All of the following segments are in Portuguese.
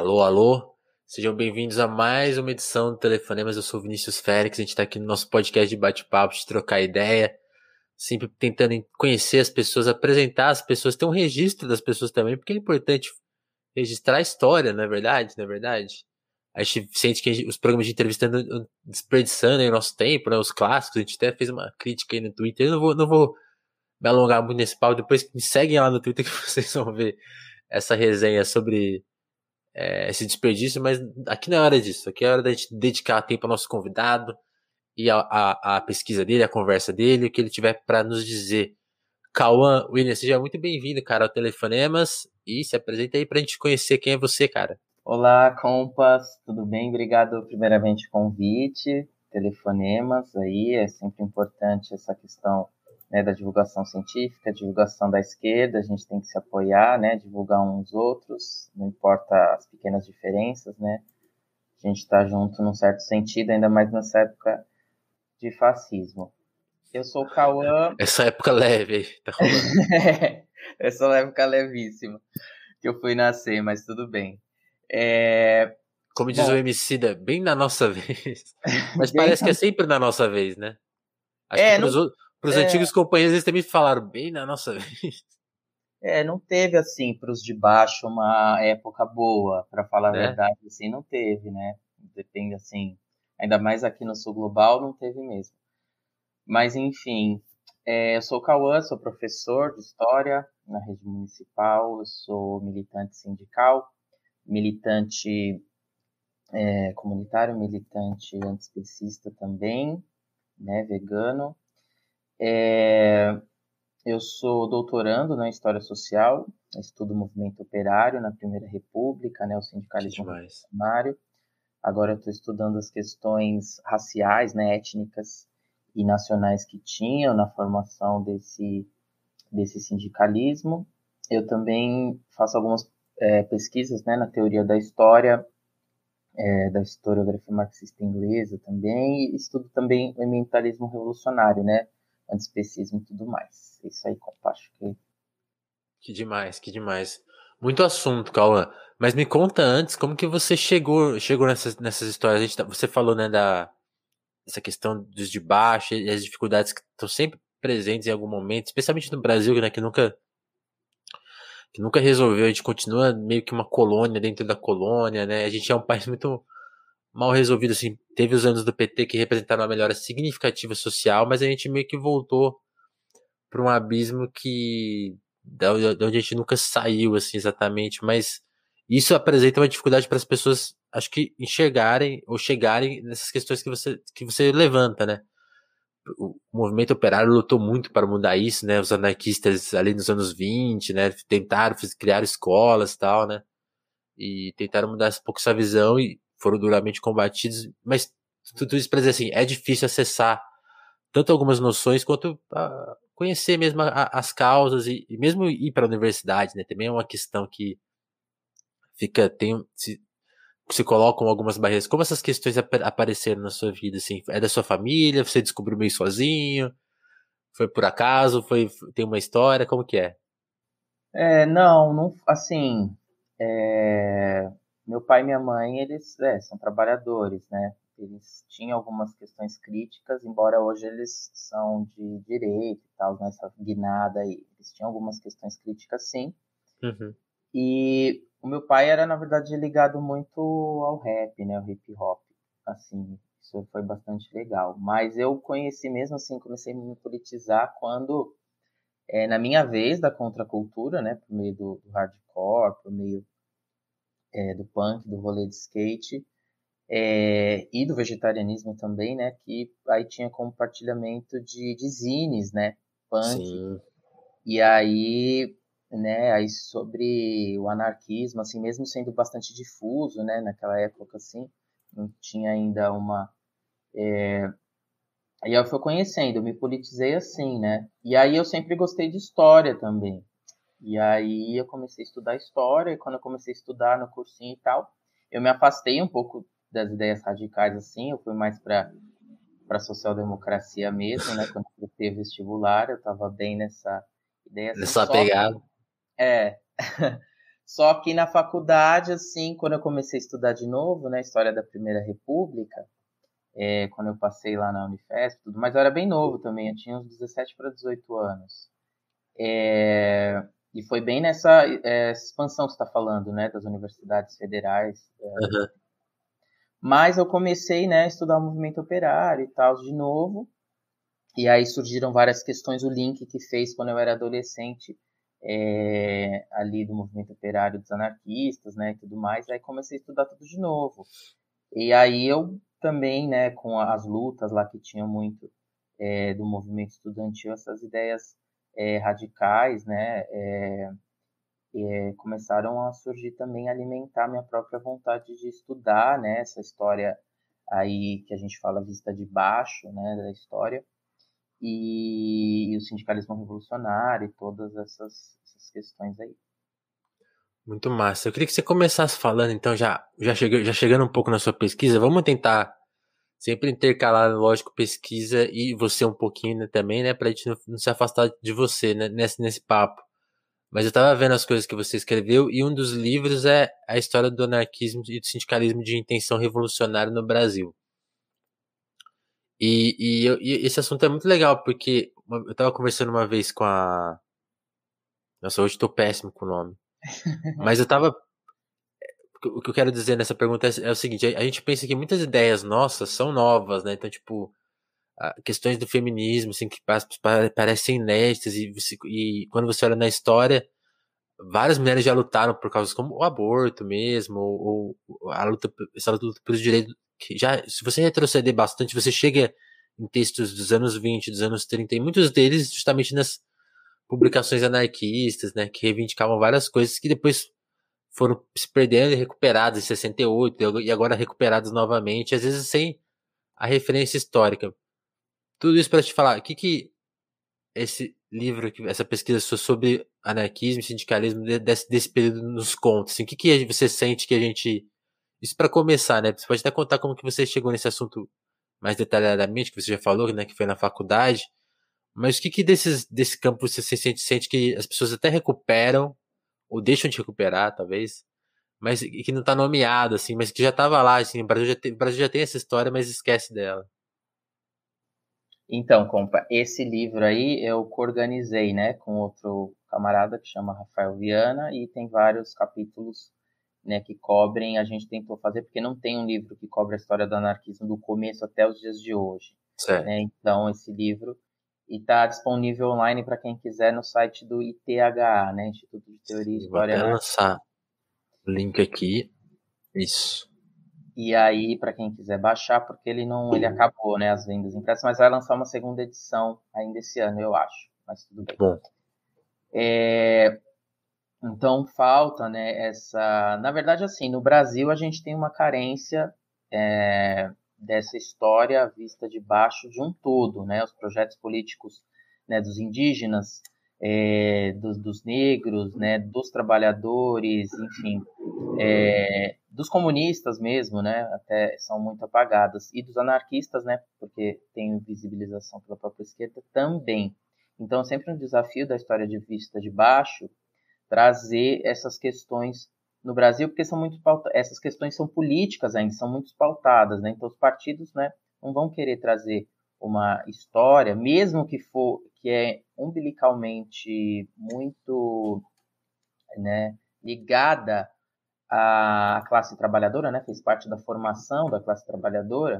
Alô, alô, sejam bem-vindos a mais uma edição do Telefonemas. Eu sou Vinícius Félix, a gente está aqui no nosso podcast de bate-papo, de trocar ideia, sempre tentando conhecer as pessoas, apresentar as pessoas, ter um registro das pessoas também, porque é importante registrar a história, não é verdade? Não é verdade? A gente sente que gente, os programas de entrevista estão desperdiçando o nosso tempo, né? Os clássicos, a gente até fez uma crítica aí no Twitter. Eu não vou, não vou me alongar muito nesse pau, depois me seguem lá no Twitter que vocês vão ver essa resenha sobre é, esse desperdício, mas aqui não é hora disso. Aqui é hora da gente dedicar tempo ao nosso convidado e a, a, a pesquisa dele, a conversa dele, o que ele tiver para nos dizer. Cauã, William, seja muito bem-vindo, cara, ao Telefonemas e se apresenta aí para a gente conhecer quem é você, cara. Olá, compas, tudo bem? Obrigado primeiramente pelo convite, telefonemas aí, é sempre importante essa questão né, da divulgação científica, divulgação da esquerda, a gente tem que se apoiar, né, divulgar uns outros, não importa as pequenas diferenças, né, a gente está junto num certo sentido, ainda mais nessa época de fascismo. Eu sou o Cauã. Essa época leve tá rolando. Essa época levíssima que eu fui nascer, mas tudo bem. É... Como diz Bom, o Emicida, bem na nossa vez. Mas parece que é sempre na nossa vez, né? Acho é, que não... Para os é... antigos companheiros, eles também falaram bem na nossa vez. É, não teve assim para os de baixo uma época boa, para falar a é? verdade, assim, não teve, né? Depende assim, ainda mais aqui no Sul Global não teve mesmo. Mas enfim, é, eu sou o Cauã, sou professor de História na rede municipal, sou militante sindical, militante é, comunitário, militante antiespecista também, né, vegano, é, eu sou doutorando na História Social, estudo o movimento operário na Primeira República, né, o sindicalismo revolucionário. Agora estou estudando as questões raciais, né, étnicas e nacionais que tinham na formação desse, desse sindicalismo. Eu também faço algumas é, pesquisas né, na teoria da história, é, da historiografia marxista inglesa também, e estudo também o ambientalismo revolucionário, né, antiespecismo e tudo mais. É isso aí, acho que. Que demais, que demais. Muito assunto, Cauã. Mas me conta antes, como que você chegou, chegou nessas, nessas histórias? A gente, tá, você falou, né, da essa questão dos de baixo e as dificuldades que estão sempre presentes em algum momento, especialmente no Brasil, né, que nunca que nunca resolveu, a gente continua meio que uma colônia dentro da colônia, né? A gente é um país muito mal resolvido, assim. Teve os anos do PT que representaram uma melhora significativa social, mas a gente meio que voltou para um abismo que da onde a gente nunca saiu, assim, exatamente. Mas isso apresenta uma dificuldade para as pessoas, acho que enxergarem ou chegarem nessas questões que você que você levanta, né? O movimento operário lutou muito para mudar isso, né? Os anarquistas ali nos anos 20, né? Tentaram criar escolas e tal, né? E tentaram mudar um pouco essa visão e foram duramente combatidos, mas tudo isso para dizer assim, é difícil acessar tanto algumas noções quanto uh, conhecer mesmo a, as causas e, e mesmo ir para a universidade, né? Também é uma questão que fica tem se, se colocam algumas barreiras. Como essas questões ap apareceram na sua vida assim? É da sua família? Você descobriu meio sozinho? Foi por acaso? Foi tem uma história? Como que é? É, não, não assim, é, meu pai e minha mãe, eles é, são trabalhadores, né? Eles tinham algumas questões críticas, embora hoje eles são de direito e tal, nessa guinada aí. Eles tinham algumas questões críticas, sim. Uhum. E o meu pai era, na verdade, ligado muito ao rap, né? O hip hop. Assim, isso foi bastante legal. Mas eu conheci mesmo assim, comecei a me politizar quando, é, na minha vez da contracultura, né? Por meio do, do hardcore, por meio é, do punk, do rolê de skate é, e do vegetarianismo também, né? Que aí tinha compartilhamento de, de zines, né? Punk. Sim. E aí, né? Aí sobre o anarquismo, assim, mesmo sendo bastante difuso, né? Naquela época, assim, não tinha ainda uma é, Aí eu fui conhecendo, eu me politizei assim, né? E aí eu sempre gostei de história também. E aí eu comecei a estudar história, e quando eu comecei a estudar no cursinho e tal, eu me afastei um pouco das ideias radicais assim, eu fui mais para para social-democracia mesmo, né? Quando eu teve vestibular, eu estava bem nessa ideia. Assim, nessa pegada. É. Só que na faculdade, assim, quando eu comecei a estudar de novo, né, história da Primeira República, é, quando eu passei lá na Unifesp, tudo, mas eu era bem novo também, eu tinha uns 17 para 18 anos. É, e foi bem nessa é, expansão que está falando, né, das universidades federais. Uhum. Mas eu comecei, né, a estudar o movimento operário e tal de novo. E aí surgiram várias questões, o link que fez quando eu era adolescente, é, ali do movimento operário dos anarquistas, né, e tudo mais. Aí comecei a estudar tudo de novo. E aí eu também, né, com as lutas lá que tinham muito é, do movimento estudantil, essas ideias é, radicais, né, é, é, começaram a surgir também, alimentar minha própria vontade de estudar, né, essa história aí que a gente fala vista de baixo, né, da história, e, e o sindicalismo revolucionário e todas essas, essas questões aí. Muito massa. Eu queria que você começasse falando, então, já, já, chega, já chegando um pouco na sua pesquisa, vamos tentar sempre intercalar, lógico, pesquisa e você um pouquinho né, também, né, pra gente não, não, se afastar de você, né, nesse, nesse papo. Mas eu tava vendo as coisas que você escreveu e um dos livros é a história do anarquismo e do sindicalismo de intenção revolucionária no Brasil. E, e, e esse assunto é muito legal, porque eu tava conversando uma vez com a. Nossa, hoje tô péssimo com o nome. Mas eu tava o que eu quero dizer nessa pergunta é, é, o seguinte: a gente pensa que muitas ideias nossas são novas, né? Então, tipo, questões do feminismo, assim, que parecem inéditas, e, e quando você olha na história, várias mulheres já lutaram por causas como o aborto mesmo, ou, ou a luta, essa luta pelos direitos. Que já, se você retroceder bastante, você chega em textos dos anos 20, dos anos 30, e muitos deles justamente nas publicações anarquistas, né, que reivindicavam várias coisas que depois foram se perdendo e recuperados em 68 e agora recuperados novamente, às vezes sem a referência histórica. Tudo isso para te falar, o que que esse livro, essa pesquisa sobre anarquismo e sindicalismo desse, desse período nos conta? Assim, o que que você sente que a gente... Isso para começar, né? Você pode até contar como que você chegou nesse assunto mais detalhadamente, que você já falou, né, que foi na faculdade, mas o que que desses, desse campo você sente, sente que as pessoas até recuperam ou deixam de recuperar, talvez, mas que não está nomeado, assim, mas que já estava lá, assim, o Brasil já, tem, Brasil já tem essa história, mas esquece dela. Então, compa, esse livro aí eu co-organizei, né, com outro camarada que chama Rafael Viana e tem vários capítulos, né, que cobrem, a gente tentou fazer, porque não tem um livro que cobre a história do anarquismo do começo até os dias de hoje. Certo. Né? Então, esse livro e está disponível online para quem quiser no site do ITHA, né, Instituto de Teoria e História. Vou até lançar o link aqui. Isso. E aí, para quem quiser baixar, porque ele não, ele acabou, né, as vendas impressas, mas vai lançar uma segunda edição ainda esse ano, eu acho. Mas tudo bem. Bom. É, então falta, né, essa. Na verdade, assim, no Brasil a gente tem uma carência é, dessa história vista de baixo de um todo, né? Os projetos políticos né, dos indígenas, é, dos, dos, negros, né, dos trabalhadores, enfim, é, dos comunistas mesmo, né, até são muito apagadas, e dos anarquistas, né, porque tem visibilização pela própria esquerda também. Então, sempre um desafio da história de vista de baixo trazer essas questões no Brasil, porque são muito essas questões são políticas ainda, são muito pautadas, né? Então os partidos, né, não vão querer trazer uma história, mesmo que for que é umbilicalmente muito, né, ligada à classe trabalhadora, né, fez parte da formação da classe trabalhadora,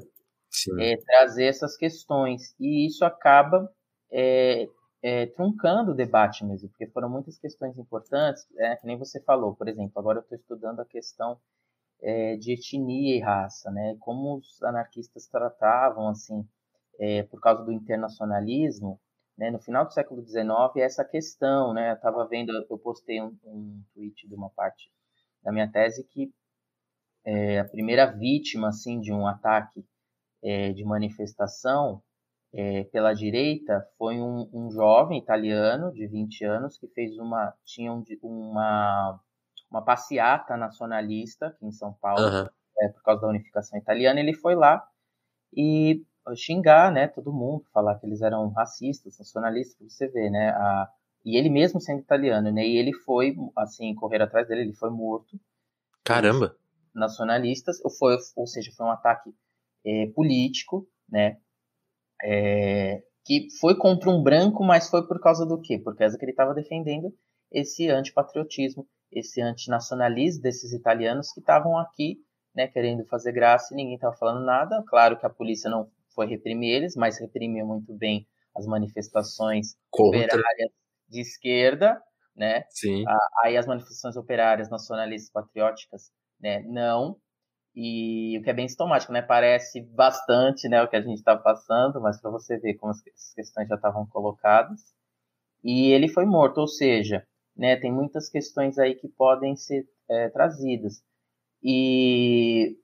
é, trazer essas questões. E isso acaba é, é, truncando o debate mesmo, porque foram muitas questões importantes, é, que nem você falou, por exemplo, agora eu estou estudando a questão é, de etnia e raça, né, como os anarquistas tratavam, assim, é, por causa do internacionalismo, né, no final do século XIX, essa questão, né, eu estava vendo, eu postei um, um tweet de uma parte da minha tese que é, a primeira vítima, assim, de um ataque é, de manifestação é, pela direita foi um, um, jovem italiano de 20 anos que fez uma tinha um, uma uma passeata nacionalista aqui em São Paulo uhum. é, por causa da unificação italiana ele foi lá e xingar né todo mundo falar que eles eram racistas nacionalistas você vê né a, E ele mesmo sendo italiano, né? E ele foi, assim, correr atrás dele, ele foi morto. Caramba! Nacionalistas, ou, foi, ou seja, foi um ataque é, político, né? É, que foi contra um branco, mas foi por causa do quê? Por causa que ele estava defendendo esse antipatriotismo, esse antinacionalismo desses italianos que estavam aqui, né, querendo fazer graça e ninguém estava falando nada. Claro que a polícia não foi reprimir eles, mas reprimiu muito bem as manifestações Contra. operárias de esquerda, né? Sim. Aí as manifestações operárias nacionalistas patrióticas, né? Não. E o que é bem sintomático, né? Parece bastante, né, o que a gente está passando, mas para você ver como as questões já estavam colocadas. E ele foi morto, ou seja, né, tem muitas questões aí que podem ser é, trazidas. E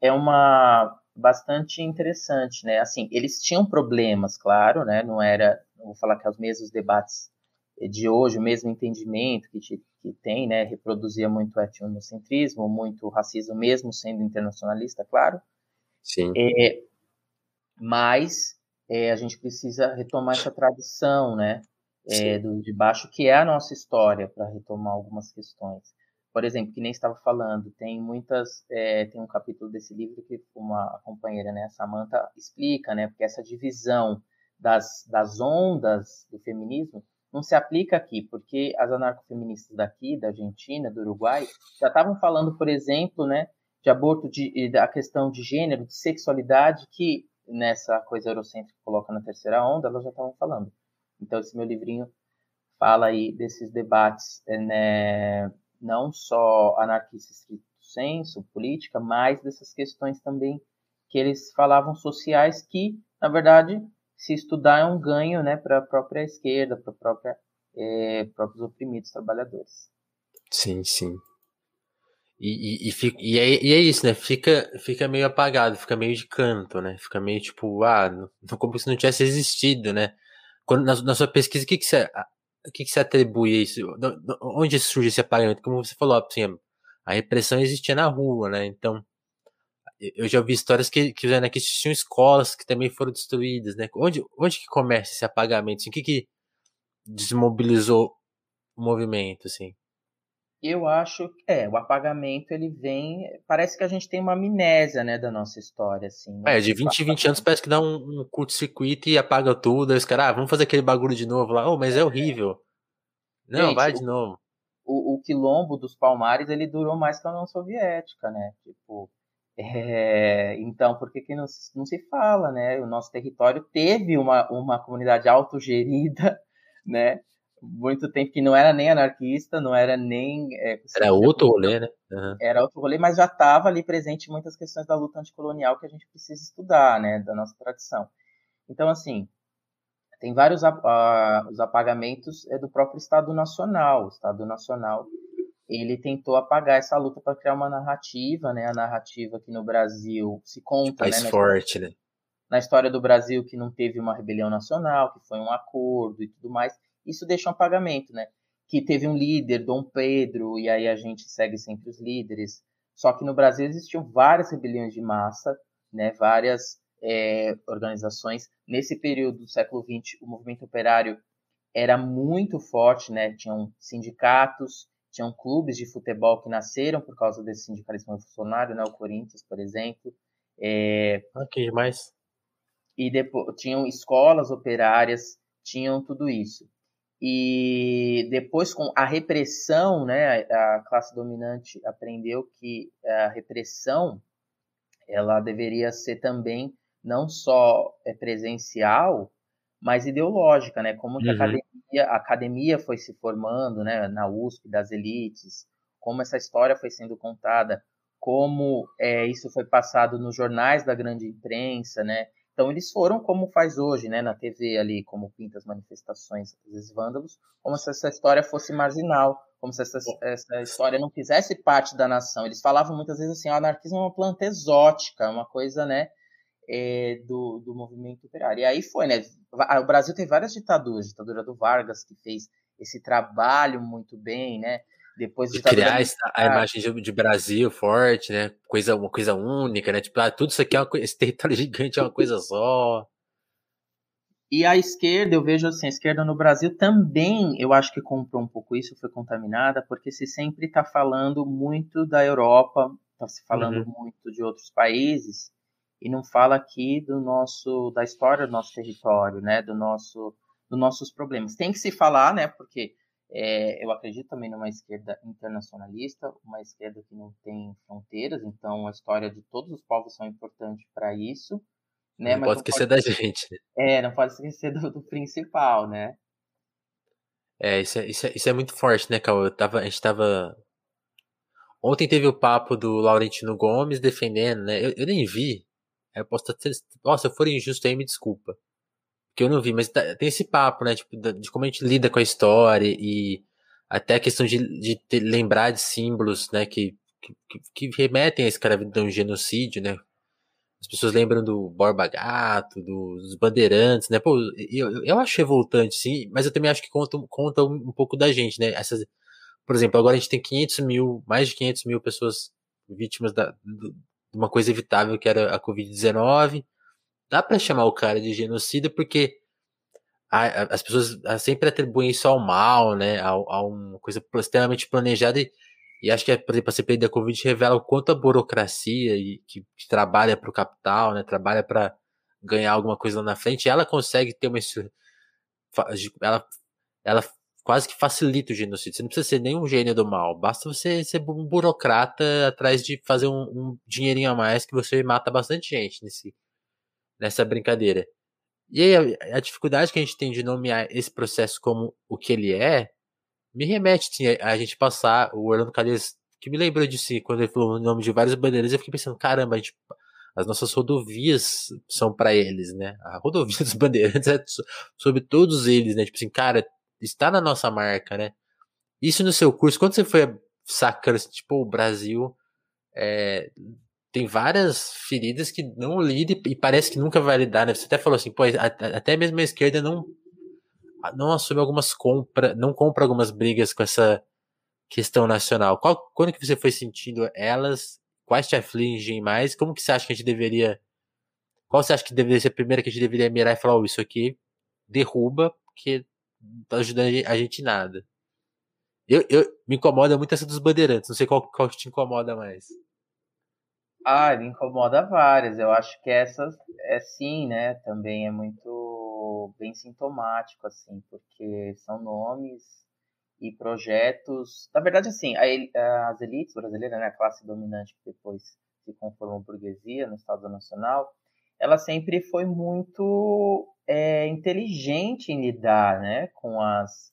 é uma bastante interessante, né? Assim, eles tinham problemas, claro, né? Não era, vou falar que é os mesmos debates de hoje, o mesmo entendimento que, que tem, né? Reproduzia muito etnocentrismo, muito racismo, mesmo sendo internacionalista, claro. Sim. É, mas é, a gente precisa retomar essa tradição, né? É, do, de baixo, que é a nossa história, para retomar algumas questões por exemplo, que nem estava falando, tem muitas, é, tem um capítulo desse livro que uma companheira, né, Samantha, explica, né, porque essa divisão das, das ondas do feminismo não se aplica aqui, porque as anarcofeministas daqui, da Argentina, do Uruguai, já estavam falando, por exemplo, né, de aborto, de, da questão de gênero, de sexualidade, que nessa coisa eurocêntrica que coloca na terceira onda, elas já estavam falando. Então, esse meu livrinho fala aí desses debates né, não só anarquista estrito senso, política, mas dessas questões também que eles falavam sociais que, na verdade, se estudar é um ganho né, para a própria esquerda, para própria é, próprios oprimidos trabalhadores. Sim, sim. E, e, e, fica, e, é, e, é, isso, né? Fica, fica meio apagado, fica meio de canto, né? Fica meio tipo, ah, como se não tivesse existido, né? Quando, na, na sua pesquisa, o que, que você o que, que você atribui a isso? Onde surge esse apagamento? Como você falou, assim, a repressão existia na rua, né? Então, eu já ouvi histórias que, que, né, que existiam escolas que também foram destruídas, né? Onde, onde que começa esse apagamento? Assim, o que, que desmobilizou o movimento, assim? Eu acho que é, o apagamento ele vem. Parece que a gente tem uma amnésia, né, da nossa história, assim. É, de 20 em 20 anos parece que dá um, um curto-circuito e apaga tudo. Aí os caras, ah, vamos fazer aquele bagulho de novo lá. Oh, mas é horrível. Não, gente, vai de novo. O, o, quilombo dos Palmares ele durou mais que a União Soviética, né? Tipo. É, então, por que, que não, não se fala, né? O nosso território teve uma, uma comunidade autogerida, né? muito tempo que não era nem anarquista, não era nem. É, era outro rolê, né? Uhum. Era outro rolê, mas já estava ali presente muitas questões da luta anticolonial que a gente precisa estudar, né? Da nossa tradição. Então, assim, tem vários uh, os apagamentos é do próprio Estado Nacional. O Estado Nacional ele tentou apagar essa luta para criar uma narrativa, né? A narrativa que no Brasil se conta, Mais né? forte, né? Na história do Brasil que não teve uma rebelião nacional, que foi um acordo e tudo mais isso deixa um apagamento, né? Que teve um líder, Dom Pedro, e aí a gente segue sempre os líderes. Só que no Brasil existiam várias rebeliões de massa, né? Várias é, organizações. Nesse período do século XX, o movimento operário era muito forte, né? Tinham sindicatos, tinham clubes de futebol que nasceram por causa desse sindicalismo revolucionário, né? O Corinthians, por exemplo. É... Que demais. E depois tinham escolas operárias, tinham tudo isso. E depois, com a repressão, né, a classe dominante aprendeu que a repressão ela deveria ser também não só é, presencial, mas ideológica, né? Como que uhum. a, a academia foi se formando, né, na USP, das elites, como essa história foi sendo contada, como é, isso foi passado nos jornais da grande imprensa, né? Então eles foram como faz hoje, né, na TV ali, como pinta as manifestações dos vândalos, como se essa história fosse marginal, como se essa, essa história não fizesse parte da nação. Eles falavam muitas vezes assim, o anarquismo é uma planta exótica, uma coisa, né, é, do, do movimento operário. E aí foi, né, o Brasil tem várias ditaduras, a ditadura do Vargas, que fez esse trabalho muito bem, né, depois de criar a imagem de, de, Brasil forte, né? Coisa, uma coisa única, né? Tipo, ah, tudo isso aqui é uma coisa, esse território gigante é uma coisa só. E a esquerda, eu vejo assim, a esquerda no Brasil também, eu acho que comprou um pouco isso, foi contaminada, porque se sempre está falando muito da Europa, está se falando uhum. muito de outros países, e não fala aqui do nosso, da história do nosso território, né, do nosso, dos nossos problemas. Tem que se falar, né, porque é, eu acredito também numa esquerda internacionalista, uma esquerda que não tem fronteiras, então a história de todos os povos são importantes para isso, né? Não Mas pode esquecer pode... da gente. É, não pode esquecer do, do principal, né? É isso, é, isso, é, isso é muito forte, né? Eu tava, a gente tava. Ontem teve o papo do Laurentino Gomes defendendo, né? Eu, eu nem vi. Eu posso. Nossa, se eu for injusto aí, me desculpa. Porque eu não vi, mas tá, tem esse papo, né? Tipo, de como a gente lida com a história e até a questão de, de ter, lembrar de símbolos, né? Que, que, que remetem à escravidão e genocídio, né? As pessoas lembram do Borba Gato, dos Bandeirantes, né? Pô, eu, eu acho revoltante, sim, mas eu também acho que conta, conta um pouco da gente, né? Essas, por exemplo, agora a gente tem 500 mil, mais de 500 mil pessoas vítimas da, uma coisa evitável que era a Covid-19. Dá para chamar o cara de genocida porque a, a, as pessoas sempre atribuem isso ao mal, né? A, a uma coisa extremamente planejada e e acho que, por exemplo, a CPI da Covid revela o quanto a burocracia e que, que trabalha para o capital, né, trabalha para ganhar alguma coisa lá na frente, ela consegue ter uma ela ela quase que facilita o genocídio. Você não precisa ser nenhum gênio do mal, basta você ser um burocrata atrás de fazer um, um dinheirinho a mais que você mata bastante gente nesse, nessa brincadeira. E aí a, a dificuldade que a gente tem de nomear esse processo como o que ele é, me remete sim, a gente passar o Orlando Calheiros, que me lembrou de si, quando ele falou o nome de vários bandeirantes, eu fiquei pensando, caramba, a gente, as nossas rodovias são para eles, né? A rodovia dos bandeirantes é sobre todos eles, né? Tipo assim, cara, está na nossa marca, né? Isso no seu curso, quando você foi sacando, assim, tipo, o Brasil é, tem várias feridas que não lida e parece que nunca vai lidar, né? Você até falou assim, pô, até mesmo a esquerda não não assume algumas compras, não compra algumas brigas com essa questão nacional. Qual, quando que você foi sentindo elas? Quais te afligem mais? Como que você acha que a gente deveria. Qual você acha que deveria ser a primeira que a gente deveria mirar e falar, oh, isso aqui derruba, porque tá ajudando a gente em nada. Eu, eu, me incomoda muito essa dos bandeirantes, não sei qual, qual te incomoda mais. Ah, me incomoda várias. Eu acho que essas é sim, né? Também é muito bem sintomático, assim, porque são nomes e projetos. Na verdade, assim, a, as elites brasileiras, né, a classe dominante que depois se conformou burguesia no Estado Nacional, ela sempre foi muito é, inteligente em lidar né, com, as,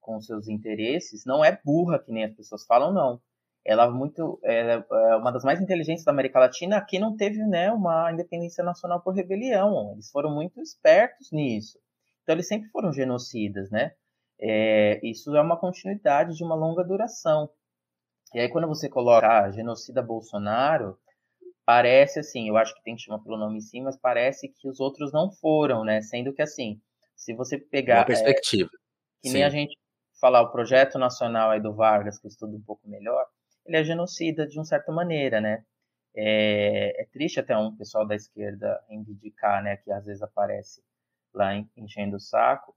com seus interesses. Não é burra, que nem as pessoas falam, não. Ela é muito ela é uma das mais inteligentes da América Latina que não teve né uma independência nacional por rebelião. Eles foram muito espertos nisso. Então eles sempre foram genocidas né? É, isso é uma continuidade de uma longa duração. E aí quando você coloca ah, genocida Bolsonaro parece assim eu acho que tem que chamar pelo nome sim mas parece que os outros não foram né? Sendo que assim se você pegar uma perspectiva. é, que nem a gente falar o projeto nacional aí do Vargas que eu estudo um pouco melhor ele é genocida de uma certa maneira, né? É, é, triste até um pessoal da esquerda reivindicar, né, que às vezes aparece lá enchendo o saco,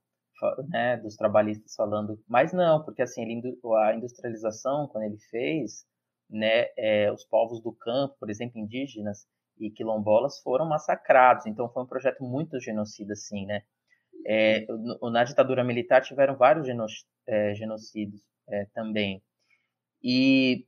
né, dos trabalhistas falando, mas não, porque assim, ele, a industrialização, quando ele fez, né, é, os povos do campo, por exemplo, indígenas e quilombolas foram massacrados, então foi um projeto muito genocida, assim, né. É, na ditadura militar tiveram vários geno, é, genocídios é, também. E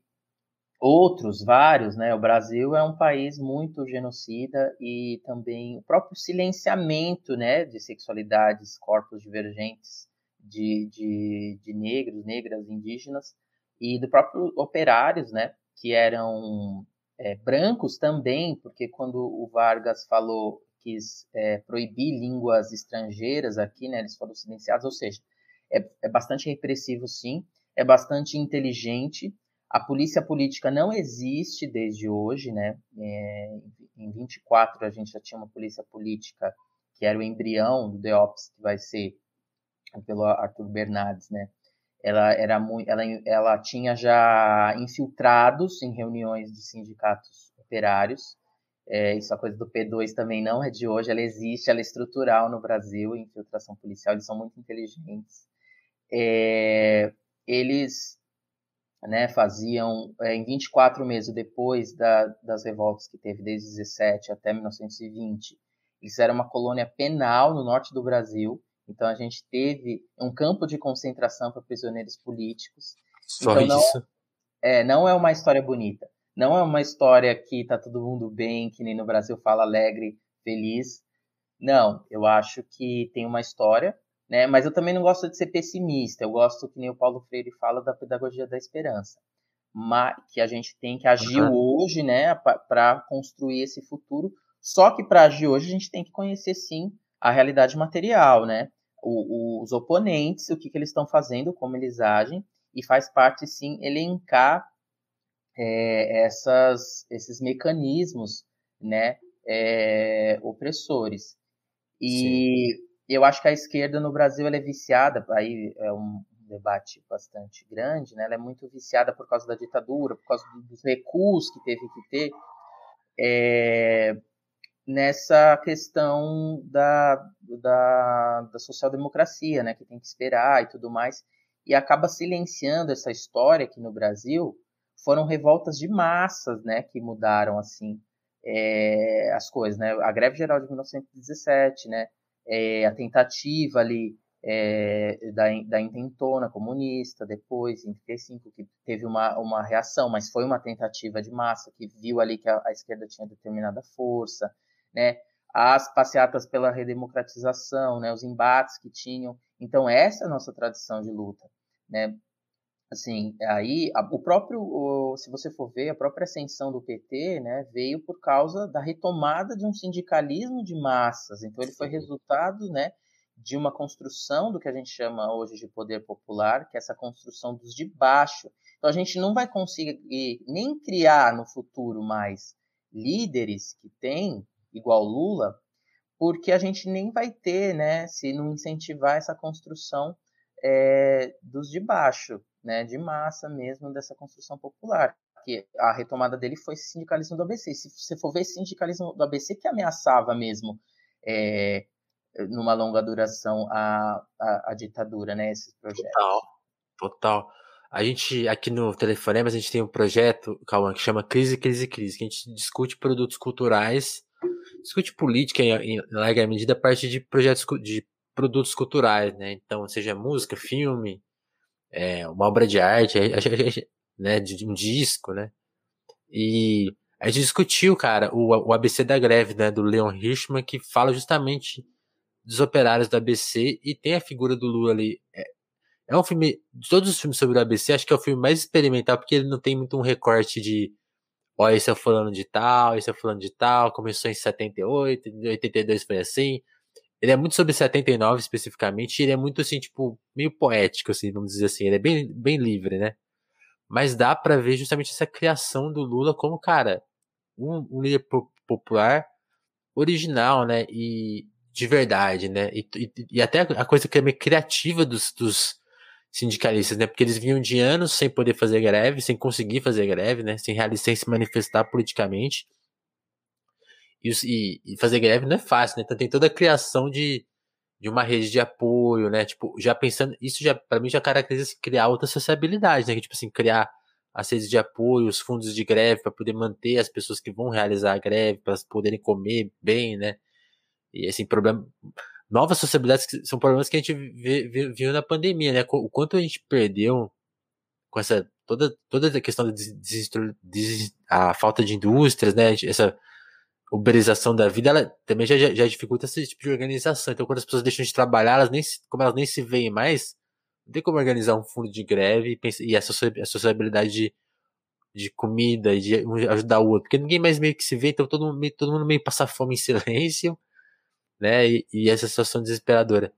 outros vários, né? O Brasil é um país muito genocida e também o próprio silenciamento, né, de sexualidades, corpos divergentes de, de, de negros, negras, indígenas e do próprio operários, né, que eram é, brancos também, porque quando o Vargas falou quis é, proibir línguas estrangeiras aqui, né, eles foram silenciados, ou seja, é, é bastante repressivo, sim, é bastante inteligente a polícia política não existe desde hoje, né? É, em 24 a gente já tinha uma polícia política que era o embrião do DEOPS, que vai ser pelo Arthur Bernardes, né? Ela era muito, ela, ela tinha já infiltrados em reuniões de sindicatos operários. É, isso a coisa do P2 também não é de hoje, ela existe, ela é estrutural no Brasil, infiltração policial, eles são muito inteligentes. É, eles né, faziam, é, em 24 meses depois da, das revoltas que teve desde 17 até 1920, eles eram uma colônia penal no norte do Brasil, então a gente teve um campo de concentração para prisioneiros políticos. Só então, isso? Não, é, não é uma história bonita. Não é uma história que tá todo mundo bem, que nem no Brasil fala alegre, feliz. Não, eu acho que tem uma história, né? Mas eu também não gosto de ser pessimista. Eu gosto, que nem o Paulo Freire fala, da pedagogia da esperança. Mas, que a gente tem que agir uhum. hoje, né, para construir esse futuro. Só que para agir hoje a gente tem que conhecer sim a realidade material, né? O, os oponentes, o que, que eles estão fazendo, como eles agem, e faz parte sim elencar é, essas, esses mecanismos né, é, opressores. E sim. eu acho que a esquerda no Brasil ela é viciada, aí é um debate bastante grande, né? ela é muito viciada por causa da ditadura, por causa dos recursos que teve que ter. É, nessa questão da, da, da social-democracia, né, que tem que esperar e tudo mais, e acaba silenciando essa história aqui no Brasil, foram revoltas de massas, né, que mudaram, assim, é, as coisas, né, a greve geral de 1917, né, é, a tentativa ali é, da, da intentona comunista, depois, em 35, que teve uma, uma reação, mas foi uma tentativa de massa, que viu ali que a, a esquerda tinha determinada força, né? As passeatas pela redemocratização, né? Os embates que tinham. Então essa é a nossa tradição de luta, né? Assim, aí a, o próprio, o, se você for ver, a própria ascensão do PT, né, veio por causa da retomada de um sindicalismo de massas. Então ele foi resultado, né, de uma construção do que a gente chama hoje de poder popular, que é essa construção dos de baixo. Então a gente não vai conseguir nem criar no futuro mais líderes que tem igual Lula, porque a gente nem vai ter, né, se não incentivar essa construção é, dos de baixo, né, de massa mesmo dessa construção popular. Que a retomada dele foi sindicalismo do ABC. Se você for ver sindicalismo do ABC que ameaçava mesmo é, numa longa duração a, a, a, ditadura, né, esses projetos. Total, total. A gente, aqui no Telefonemas, a gente tem um projeto, Cauã, que chama Crise, Crise, Crise, que a gente discute produtos culturais discute política em, em larga medida a partir de projetos de produtos culturais, né? Então, seja música, filme, é, uma obra de arte, né? De, um disco, né? E a gente discutiu, cara, o, o ABC da greve, né? Do Leon Hirschman, que fala justamente dos operários do ABC e tem a figura do Lula ali. É, é um filme, de todos os filmes sobre o ABC, acho que é o filme mais experimental, porque ele não tem muito um recorte de ó, esse é fulano de tal, esse é fulano de tal, começou em 78, em 82 foi assim. Ele é muito sobre 79 especificamente, ele é muito assim, tipo, meio poético, assim, vamos dizer assim, ele é bem, bem livre, né? Mas dá para ver justamente essa criação do Lula como, cara, um, um líder popular original, né? E de verdade, né? E, e, e, até a coisa que é meio criativa dos, dos sindicalistas, né? Porque eles vinham de anos sem poder fazer greve, sem conseguir fazer greve, né? Sem realizar, se manifestar politicamente. E, e, fazer greve não é fácil, né? Então tem toda a criação de, de uma rede de apoio, né? Tipo, já pensando, isso já para mim já caracteriza criar outra sociabilidade, né? Que, tipo assim, criar as redes de apoio, os fundos de greve para poder manter as pessoas que vão realizar a greve, para poderem comer bem, né? E assim, problema novas sociabilidades que são problemas que a gente viu na pandemia, né? O quanto a gente perdeu com essa toda toda a questão da a falta de indústrias, né? Essa uberização da vida, ela também já, já, dificulta esse tipo de organização. Então, quando as pessoas deixam de trabalhar, elas nem como elas nem se veem mais, não tem como organizar um fundo de greve e, pensar, e a, sociabilidade de, de comida e de ajudar o outro, porque ninguém mais meio que se vê, então todo mundo, todo mundo meio passa fome em silêncio né? E, e, essa situação desesperadora.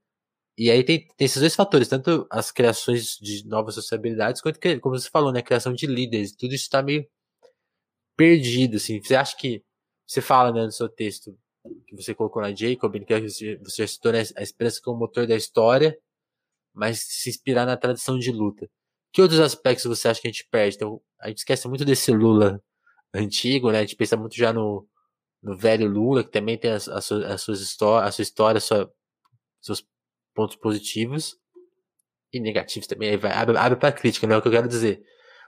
E aí tem, tem esses dois fatores, tanto as criações de novas sociabilidades, quanto, que, como você falou, né? A criação de líderes. Tudo isso está meio perdido, assim. Você acha que. Você fala, né, no seu texto que você colocou na Jacob, que você, você citou né, a esperança como motor da história, mas se inspirar na tradição de luta. Que outros aspectos você acha que a gente perde? Então, a gente esquece muito desse Lula antigo, né? A gente pensa muito já no, no velho Lula, que também tem as, as, as suas histórias, a sua história, sua, seus pontos positivos e negativos também. Vai, abre, abre para crítica, não é o que eu quero dizer.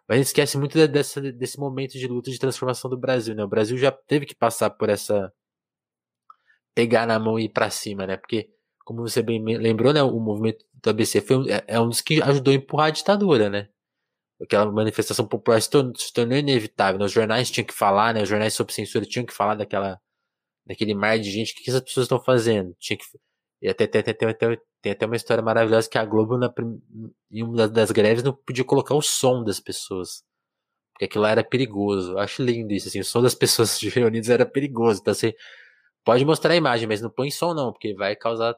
Mas a gente esquece muito dessa, desse momento de luta de transformação do Brasil, né? O Brasil já teve que passar por essa pegar na mão e ir para cima, né? Porque como você bem lembrou, né, o movimento do ABC foi é, é um dos que ajudou a empurrar a ditadura, né? Aquela manifestação popular se tornou, se tornou inevitável. Né? Os jornais tinham que falar, né? Os jornais sobre censura tinham que falar daquela, daquele mar de gente. O que, essas pessoas estão fazendo? Tinha que, e até, até, até, até, tem até uma história maravilhosa que a Globo, na, em uma das greves, não podia colocar o som das pessoas. Porque aquilo lá era perigoso. Eu acho lindo isso, assim. O som das pessoas reunidas era perigoso. Então, você pode mostrar a imagem, mas não põe som, não, porque vai causar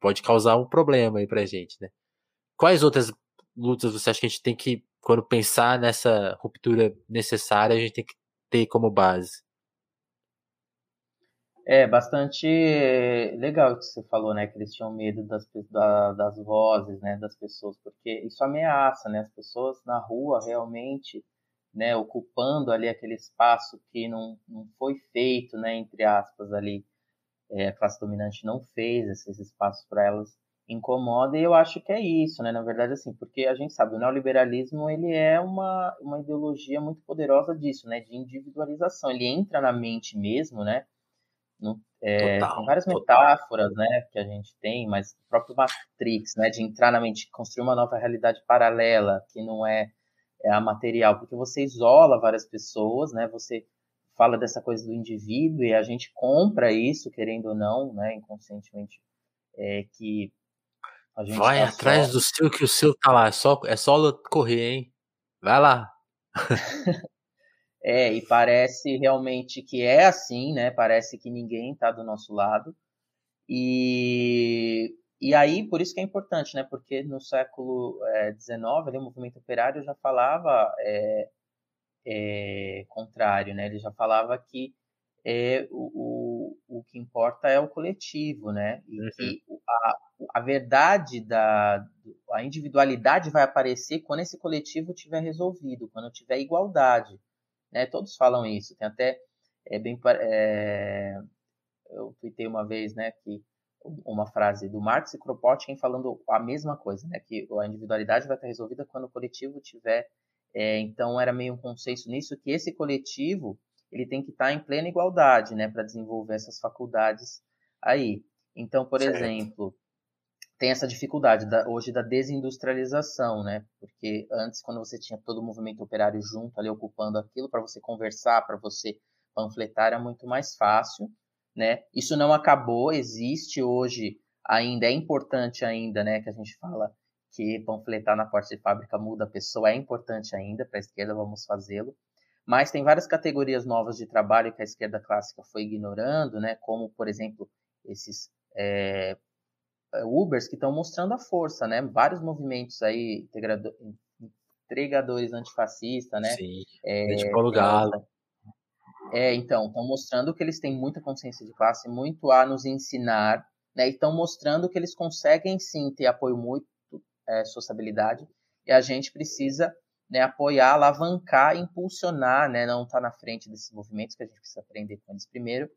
pode causar um problema aí pra gente, né? Quais outras lutas você acha que a gente tem que, quando pensar nessa ruptura necessária, a gente tem que ter como base? É bastante legal o que você falou, né? Que eles tinham medo das, das vozes, né? Das pessoas, porque isso ameaça, né? As pessoas na rua realmente, né? Ocupando ali aquele espaço que não, não foi feito, né? Entre aspas ali é, a classe dominante não fez esses espaços para elas incomoda e eu acho que é isso, né? Na verdade, assim, porque a gente sabe o neoliberalismo ele é uma, uma ideologia muito poderosa disso, né? De individualização. Ele entra na mente mesmo, né? No, é, total, várias total. metáforas, né? Que a gente tem, mas o próprio Matrix, né? De entrar na mente, construir uma nova realidade paralela que não é, é a material, porque você isola várias pessoas, né? Você fala dessa coisa do indivíduo e a gente compra isso, querendo ou não, né, inconscientemente, é que Vai tá atrás só... do seu que o seu tá lá, é só, é só correr, hein? Vai lá. é, e parece realmente que é assim, né? Parece que ninguém tá do nosso lado. E, e aí, por isso que é importante, né? Porque no século XIX, é, o movimento operário já falava é, é, contrário, né? Ele já falava que é, o, o, o que importa é o coletivo, né? E uhum. que a, a verdade da a individualidade vai aparecer quando esse coletivo tiver resolvido, quando tiver igualdade, né? Todos falam isso. Tem até é bem é, eu tuitei uma vez, né, que uma frase do Marx e Kropotkin falando a mesma coisa, né, que a individualidade vai estar resolvida quando o coletivo tiver é, então era meio um consenso nisso que esse coletivo ele tem que estar em plena igualdade, né, para desenvolver essas faculdades aí. Então, por certo. exemplo, tem essa dificuldade da, hoje da desindustrialização, né? Porque antes, quando você tinha todo o movimento operário junto ali ocupando aquilo para você conversar, para você panfletar, era muito mais fácil, né? Isso não acabou, existe hoje ainda, é importante ainda, né? Que a gente fala que panfletar na porta de fábrica muda a pessoa é importante ainda, para a esquerda vamos fazê-lo. Mas tem várias categorias novas de trabalho que a esquerda clássica foi ignorando, né? como, por exemplo, esses é, Ubers que estão mostrando a força, né? Vários movimentos aí, entregadores antifascistas, né? Sim, é, Paulo Galo. É, então, estão mostrando que eles têm muita consciência de classe, muito a nos ensinar, né? E estão mostrando que eles conseguem sim ter apoio muito é, sociabilidade e a gente precisa né, apoiar, alavancar, impulsionar, né, não estar tá na frente desses movimentos, que a gente precisa aprender com eles primeiro.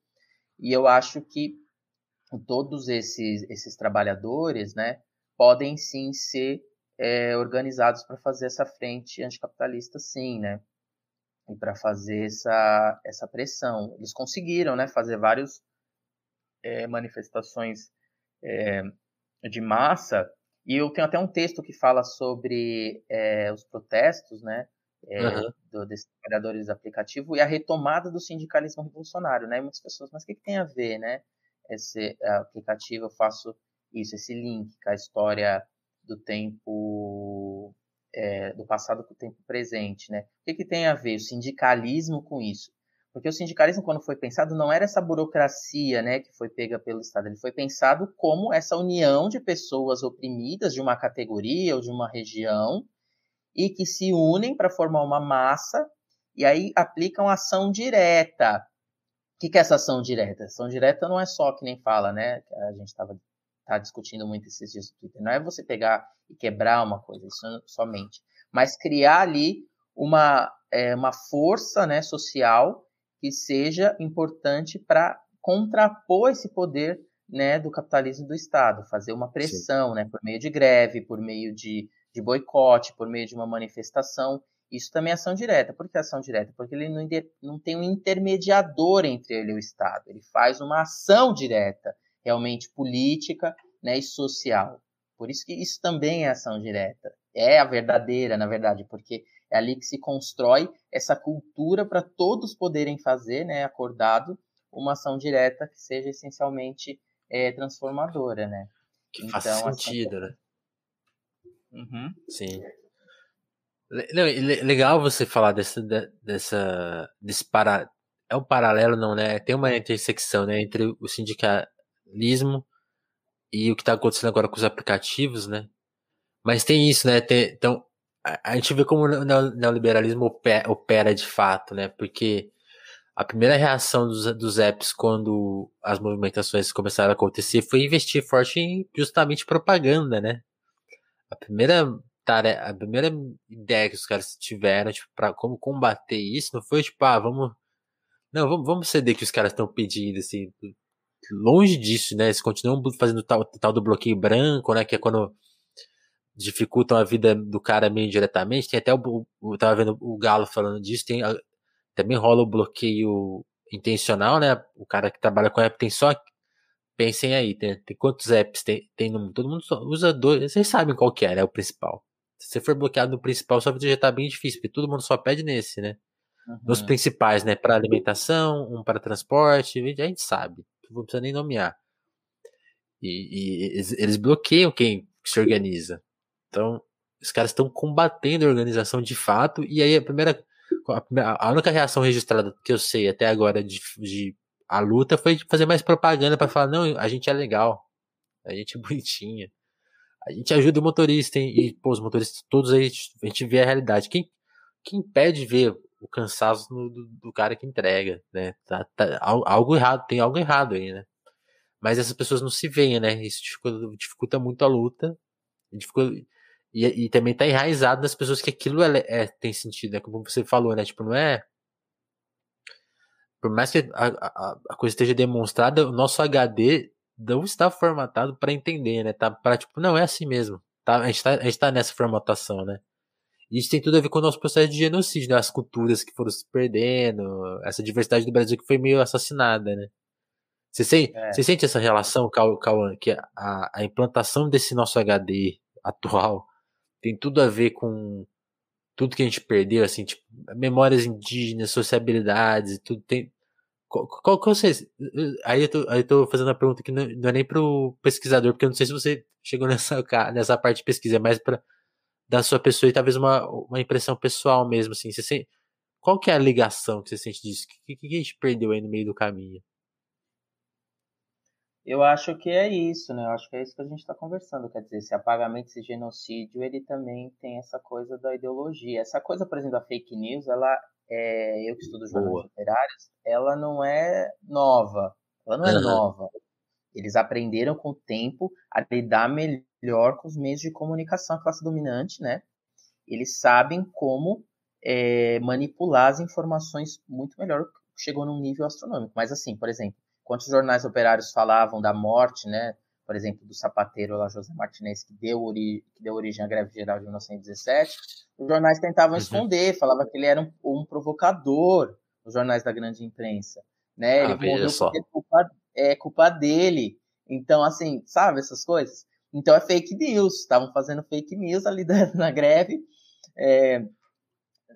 E eu acho que todos esses, esses trabalhadores né, podem sim ser é, organizados para fazer essa frente anticapitalista, sim, né? E para fazer essa, essa pressão. Eles conseguiram né, fazer várias é, manifestações é, de massa e eu tenho até um texto que fala sobre é, os protestos, né? É, uhum. do, desses trabalhadores do aplicativo e a retomada do sindicalismo revolucionário, né? E muitas pessoas, mas o que, que, tem a ver, né? Esse aplicativo, eu faço isso, esse link com a história do tempo, é, do passado com o tempo presente, né? O que, que tem a ver o sindicalismo com isso? Porque o sindicalismo, quando foi pensado, não era essa burocracia né, que foi pega pelo Estado. Ele foi pensado como essa união de pessoas oprimidas de uma categoria ou de uma região e que se unem para formar uma massa e aí aplicam ação direta. O que, que é essa ação direta? Ação direta não é só que nem fala, né? A gente estava tá discutindo muito esses dias no Twitter. Não é você pegar e quebrar uma coisa, isso somente. Mas criar ali uma, é, uma força né, social que seja importante para contrapor esse poder né, do capitalismo do Estado, fazer uma pressão né, por meio de greve, por meio de, de boicote, por meio de uma manifestação. Isso também é ação direta. Por que ação direta? Porque ele não, não tem um intermediador entre ele e o Estado. Ele faz uma ação direta, realmente política né, e social. Por isso que isso também é ação direta. É a verdadeira, na verdade, porque é ali que se constrói essa cultura para todos poderem fazer, né, acordado, uma ação direta que seja essencialmente é, transformadora, né? Que então, faça sentido, essa... né? Uhum. Sim. Não, legal você falar dessa, dessa, desse para, é um paralelo não, né? Tem uma intersecção, né, entre o sindicalismo e o que está acontecendo agora com os aplicativos, né? Mas tem isso, né? Tem, então a, gente vê como o neoliberalismo opera, de fato, né? Porque a primeira reação dos, dos apps quando as movimentações começaram a acontecer foi investir forte em justamente propaganda, né? A primeira tarefa, a primeira ideia que os caras tiveram, tipo, como combater isso, não foi tipo, ah, vamos. Não, vamos, vamos ceder que os caras estão pedindo, assim. Longe disso, né? Eles continuam fazendo tal, tal do bloqueio branco, né? Que é quando dificultam a vida do cara meio diretamente. Tem até o. Eu tava vendo o Galo falando disso. Tem também rola o bloqueio intencional, né? O cara que trabalha com app tem só. Pensem aí, tem, tem quantos apps tem, tem no mundo? Todo mundo usa dois. Vocês sabem qual que é, né? O principal. Se você for bloqueado no principal, sua vida já tá bem difícil, porque todo mundo só pede nesse, né? Uhum. Nos principais, né? Para alimentação, um para transporte, a gente sabe. Não precisa nem nomear. E, e eles, eles bloqueiam quem se organiza. Então, os caras estão combatendo a organização de fato. E aí a primeira a única reação registrada que eu sei até agora de, de a luta foi fazer mais propaganda para falar, não, a gente é legal, a gente é bonitinha, a gente ajuda o motorista, hein? e pô, os motoristas todos aí, a gente vê a realidade. Quem, quem impede ver o cansaço no, do, do, cara que entrega, né? Tá, tá, algo errado, tem algo errado aí, né? Mas essas pessoas não se veem, né? Isso dificulta, dificulta muito a luta, dificulta, e, e também tá enraizado nas pessoas que aquilo é, é, tem sentido, né? Como você falou, né? Tipo, não é. Por mais que a, a, a coisa esteja demonstrada, o nosso HD não está formatado para entender, né? Tá para tipo, não é assim mesmo. Tá, a, gente tá, a gente tá nessa formatação, né? E isso tem tudo a ver com o nosso processo de genocídio, né? As culturas que foram se perdendo, essa diversidade do Brasil que foi meio assassinada, né? Você sente, é. você sente essa relação, Cauã, que a, a implantação desse nosso HD atual tem tudo a ver com tudo que a gente perdeu, assim, tipo, memórias indígenas, sociabilidades, tudo tem. Qual, qual, qual você, aí, eu tô, aí eu tô fazendo uma pergunta que não, não é nem pro pesquisador, porque eu não sei se você chegou nessa, nessa parte de pesquisa, é mais pra da sua pessoa e talvez uma, uma impressão pessoal mesmo, assim. Você qual que é a ligação que você sente disso? O que, que a gente perdeu aí no meio do caminho? Eu acho que é isso, né? Eu acho que é isso que a gente está conversando. Quer dizer, esse apagamento, esse genocídio, ele também tem essa coisa da ideologia. Essa coisa, por exemplo, da fake news, ela é, eu que estudo jornais operários, ela não é nova. Ela não é uhum. nova. Eles aprenderam com o tempo a lidar melhor com os meios de comunicação, a classe dominante, né? Eles sabem como é, manipular as informações muito melhor, chegou num nível astronômico. Mas assim, por exemplo, Quantos jornais operários falavam da morte, né? Por exemplo, do sapateiro lá, José Martinez, que deu, ori que deu origem à greve geral de 1917. Os jornais tentavam uhum. esconder, falavam que ele era um, um, provocador, os jornais da grande imprensa. Né? Ele ah, morreu porque é culpa, é culpa dele. Então, assim, sabe essas coisas? Então é fake news. Estavam fazendo fake news ali na greve. É,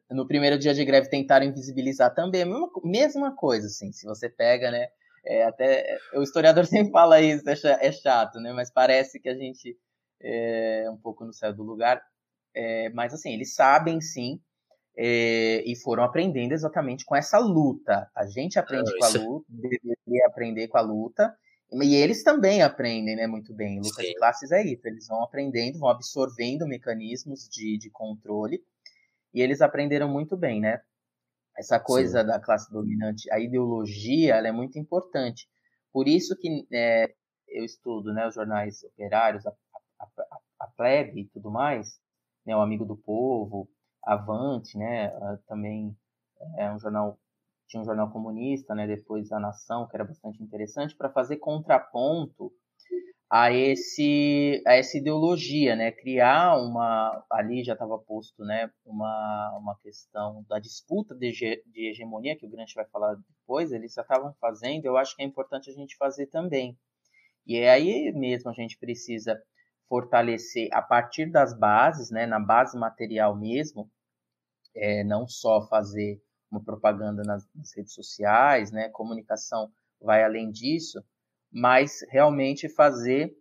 no primeiro dia de greve tentaram invisibilizar também. A mesma, mesma coisa, assim. Se você pega, né? É, até o historiador sempre fala isso, é, é chato, né? Mas parece que a gente é um pouco no céu do lugar. É, mas assim, eles sabem sim é, e foram aprendendo exatamente com essa luta. A gente aprende com a é luta, deveria aprender com a luta. E eles também aprendem, né, muito bem. Luta sim. de classes é isso. Eles vão aprendendo, vão absorvendo mecanismos de, de controle. E eles aprenderam muito bem, né? Essa coisa Sim. da classe dominante, a ideologia, ela é muito importante. Por isso que é, eu estudo né, os jornais operários, a, a, a, plebe e tudo mais, né, o Amigo do Povo, Avante, né, também é um jornal tinha um jornal comunista, né, depois a Nação, que era bastante interessante, para fazer contraponto a esse a essa ideologia, né, criar uma ali já estava posto, né, uma, uma questão da disputa de, de hegemonia que o Grant vai falar depois, eles já estavam fazendo, eu acho que é importante a gente fazer também. E é aí mesmo a gente precisa fortalecer a partir das bases, né, na base material mesmo, é, não só fazer uma propaganda nas, nas redes sociais, né, comunicação vai além disso, mas realmente fazer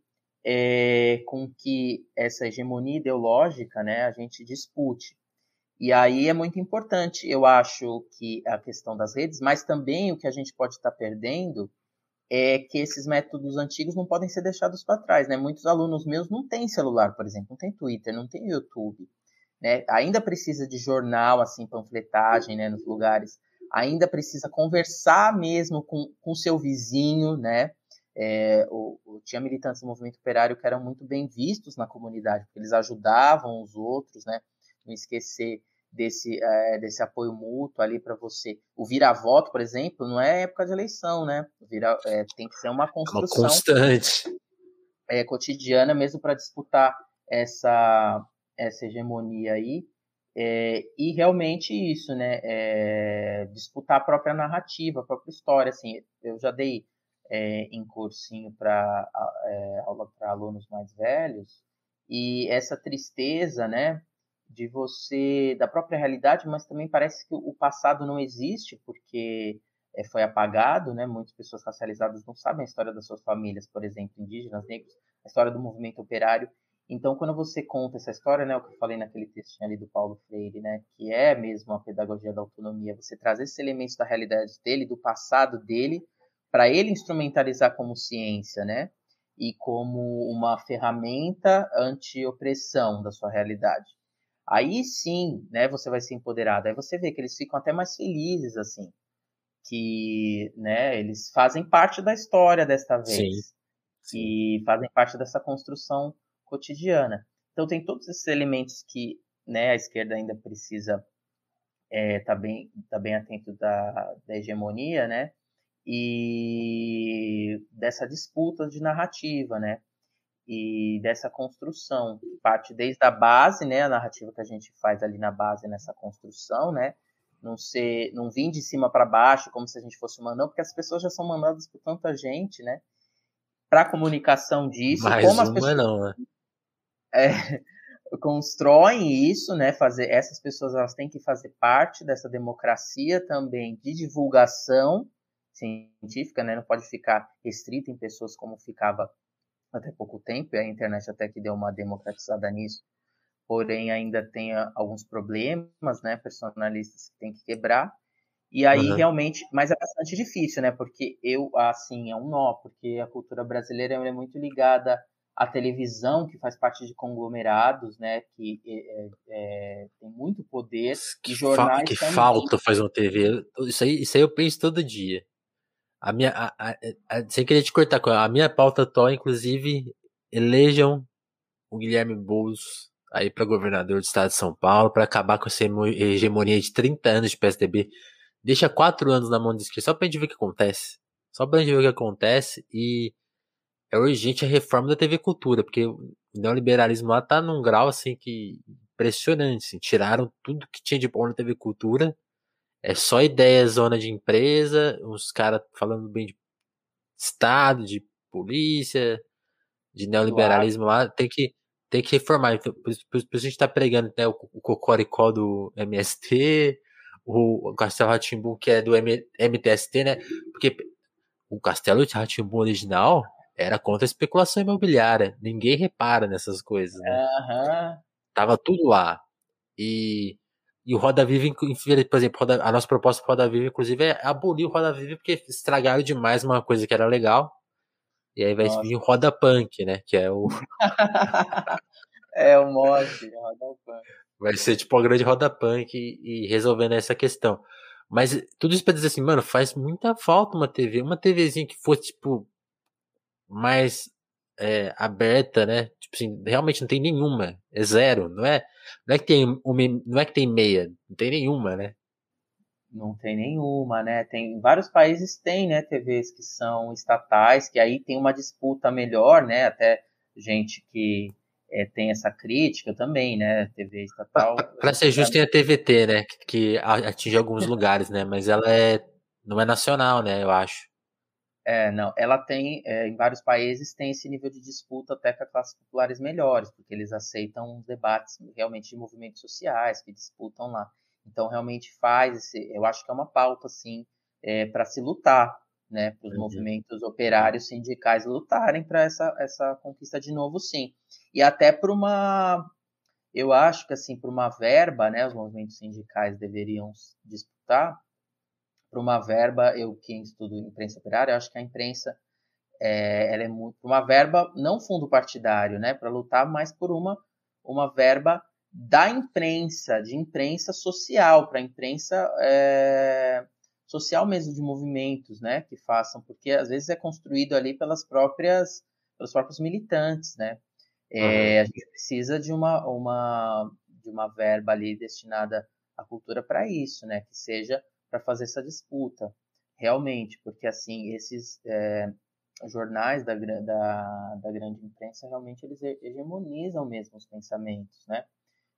é, com que essa hegemonia ideológica, né, a gente dispute. E aí é muito importante, eu acho que a questão das redes, mas também o que a gente pode estar perdendo é que esses métodos antigos não podem ser deixados para trás, né? Muitos alunos meus não têm celular, por exemplo, não tem Twitter, não tem YouTube, né? Ainda precisa de jornal, assim, panfletagem, né, nos lugares. Ainda precisa conversar mesmo com o seu vizinho, né? É, o, o, tinha militantes do movimento operário que eram muito bem vistos na comunidade, porque eles ajudavam os outros, né? Não esquecer desse, é, desse apoio mútuo ali para você. O vira-voto, por exemplo, não é época de eleição, né? Vira, é, tem que ser uma construção. Uma constante. É, cotidiana mesmo para disputar essa, essa hegemonia aí. É, e realmente isso, né? É, disputar a própria narrativa, a própria história. Assim, eu já dei é, em cursinho para é, aula para alunos mais velhos e essa tristeza, né, de você da própria realidade, mas também parece que o passado não existe porque é, foi apagado, né? Muitas pessoas racializadas não sabem a história das suas famílias, por exemplo, indígenas, negros, a história do movimento operário. Então, quando você conta essa história, né, o que eu falei naquele textinho ali do Paulo Freire, né, que é mesmo a pedagogia da autonomia, você traz esses elementos da realidade dele, do passado dele, para ele instrumentalizar como ciência, né? E como uma ferramenta anti-opressão da sua realidade. Aí sim, né, você vai ser empoderado. Aí você vê que eles ficam até mais felizes, assim. Que, né, eles fazem parte da história desta vez. Sim. sim. E fazem parte dessa construção cotidiana. Então tem todos esses elementos que, né, a esquerda ainda precisa estar é, tá bem, tá bem atento da, da hegemonia, né? E dessa disputa de narrativa, né? E dessa construção, que parte desde a base, né? A narrativa que a gente faz ali na base, nessa construção, né? Não ser, não vir de cima para baixo, como se a gente fosse mandando, porque as pessoas já são mandadas por tanta gente, né? Para comunicação disso, Mais como as pessoas não, né? é, constroem isso, né? Fazer essas pessoas elas têm que fazer parte dessa democracia também de divulgação científica, né? Não pode ficar restrita em pessoas como ficava até pouco tempo, e a internet até que deu uma democratizada nisso, porém ainda tem alguns problemas, né, personalistas que tem que quebrar, e aí uhum. realmente, mas é bastante difícil, né, porque eu, assim, é um nó, porque a cultura brasileira é muito ligada à televisão, que faz parte de conglomerados, né, que é, é, tem muito poder, que, jornais fa que falta faz uma TV, isso aí, isso aí eu penso todo dia. A minha, a, a, a, sem querer te cortar, a minha pauta atual, inclusive, elejam o Guilherme Boulos aí para governador do estado de São Paulo para acabar com essa hegemonia de 30 anos de PSDB. Deixa quatro anos na mão de esquerda, só pra gente ver o que acontece. Só pra gente ver o que acontece e é urgente a reforma da TV Cultura, porque o neoliberalismo lá tá num grau assim que impressionante, assim. tiraram tudo que tinha de bom na TV Cultura é só ideia zona de empresa, uns caras falando bem de Estado, de polícia, de neoliberalismo lá, tem que, tem que reformar. Então, por, por, por isso a gente tá pregando né, o, o Cocoricó do MST, o, Castelo Ratimbum que é do M, MTST, né? Porque o Castelo Ratimbum original era contra a especulação imobiliária. Ninguém repara nessas coisas, né? Uhum. Tava tudo lá. E e o Roda Viva, por exemplo, a nossa proposta pro Roda Viva, inclusive, é abolir o Roda Viva porque estragaram demais uma coisa que era legal. E aí vai nossa. vir o Roda Punk, né? Que é o. é o mod, Roda Punk. Vai ser tipo a grande Roda Punk e, e resolvendo essa questão. Mas tudo isso pra dizer assim, mano, faz muita falta uma TV. Uma TVzinha que fosse, tipo, mais é, aberta, né? Tipo assim, realmente não tem nenhuma. É zero, não é? Não é que tem uma, não é que tem meia, não tem nenhuma, né? Não tem nenhuma, né? Tem vários países tem, né, TVs que são estatais, que aí tem uma disputa melhor, né? Até gente que é, tem essa crítica também, né? TV estatal. Para ser justo, tem a TVT, né? Que, que atinge alguns lugares, né? Mas ela é não é nacional, né? Eu acho. É, não. Ela tem, é, em vários países, tem esse nível de disputa até com classes populares melhores, porque eles aceitam debates realmente de movimentos sociais que disputam lá. Então, realmente faz esse. Eu acho que é uma pauta, assim, é, para se lutar, né? Para os movimentos operários sindicais lutarem para essa, essa conquista de novo, sim. E até para uma. Eu acho que, assim, para uma verba, né? Os movimentos sindicais deveriam disputar para uma verba, eu que estudo imprensa operária, acho que a imprensa é, ela é muito uma verba não fundo partidário, né, para lutar, mas por uma uma verba da imprensa, de imprensa social, para imprensa é, social mesmo de movimentos, né, que façam, porque às vezes é construído ali pelas próprias pelos próprios militantes, né. É, uhum. A gente precisa de uma uma de uma verba ali destinada à cultura para isso, né, que seja para fazer essa disputa, realmente, porque assim esses é, jornais da, da, da grande imprensa realmente eles hegemonizam mesmo os pensamentos, né?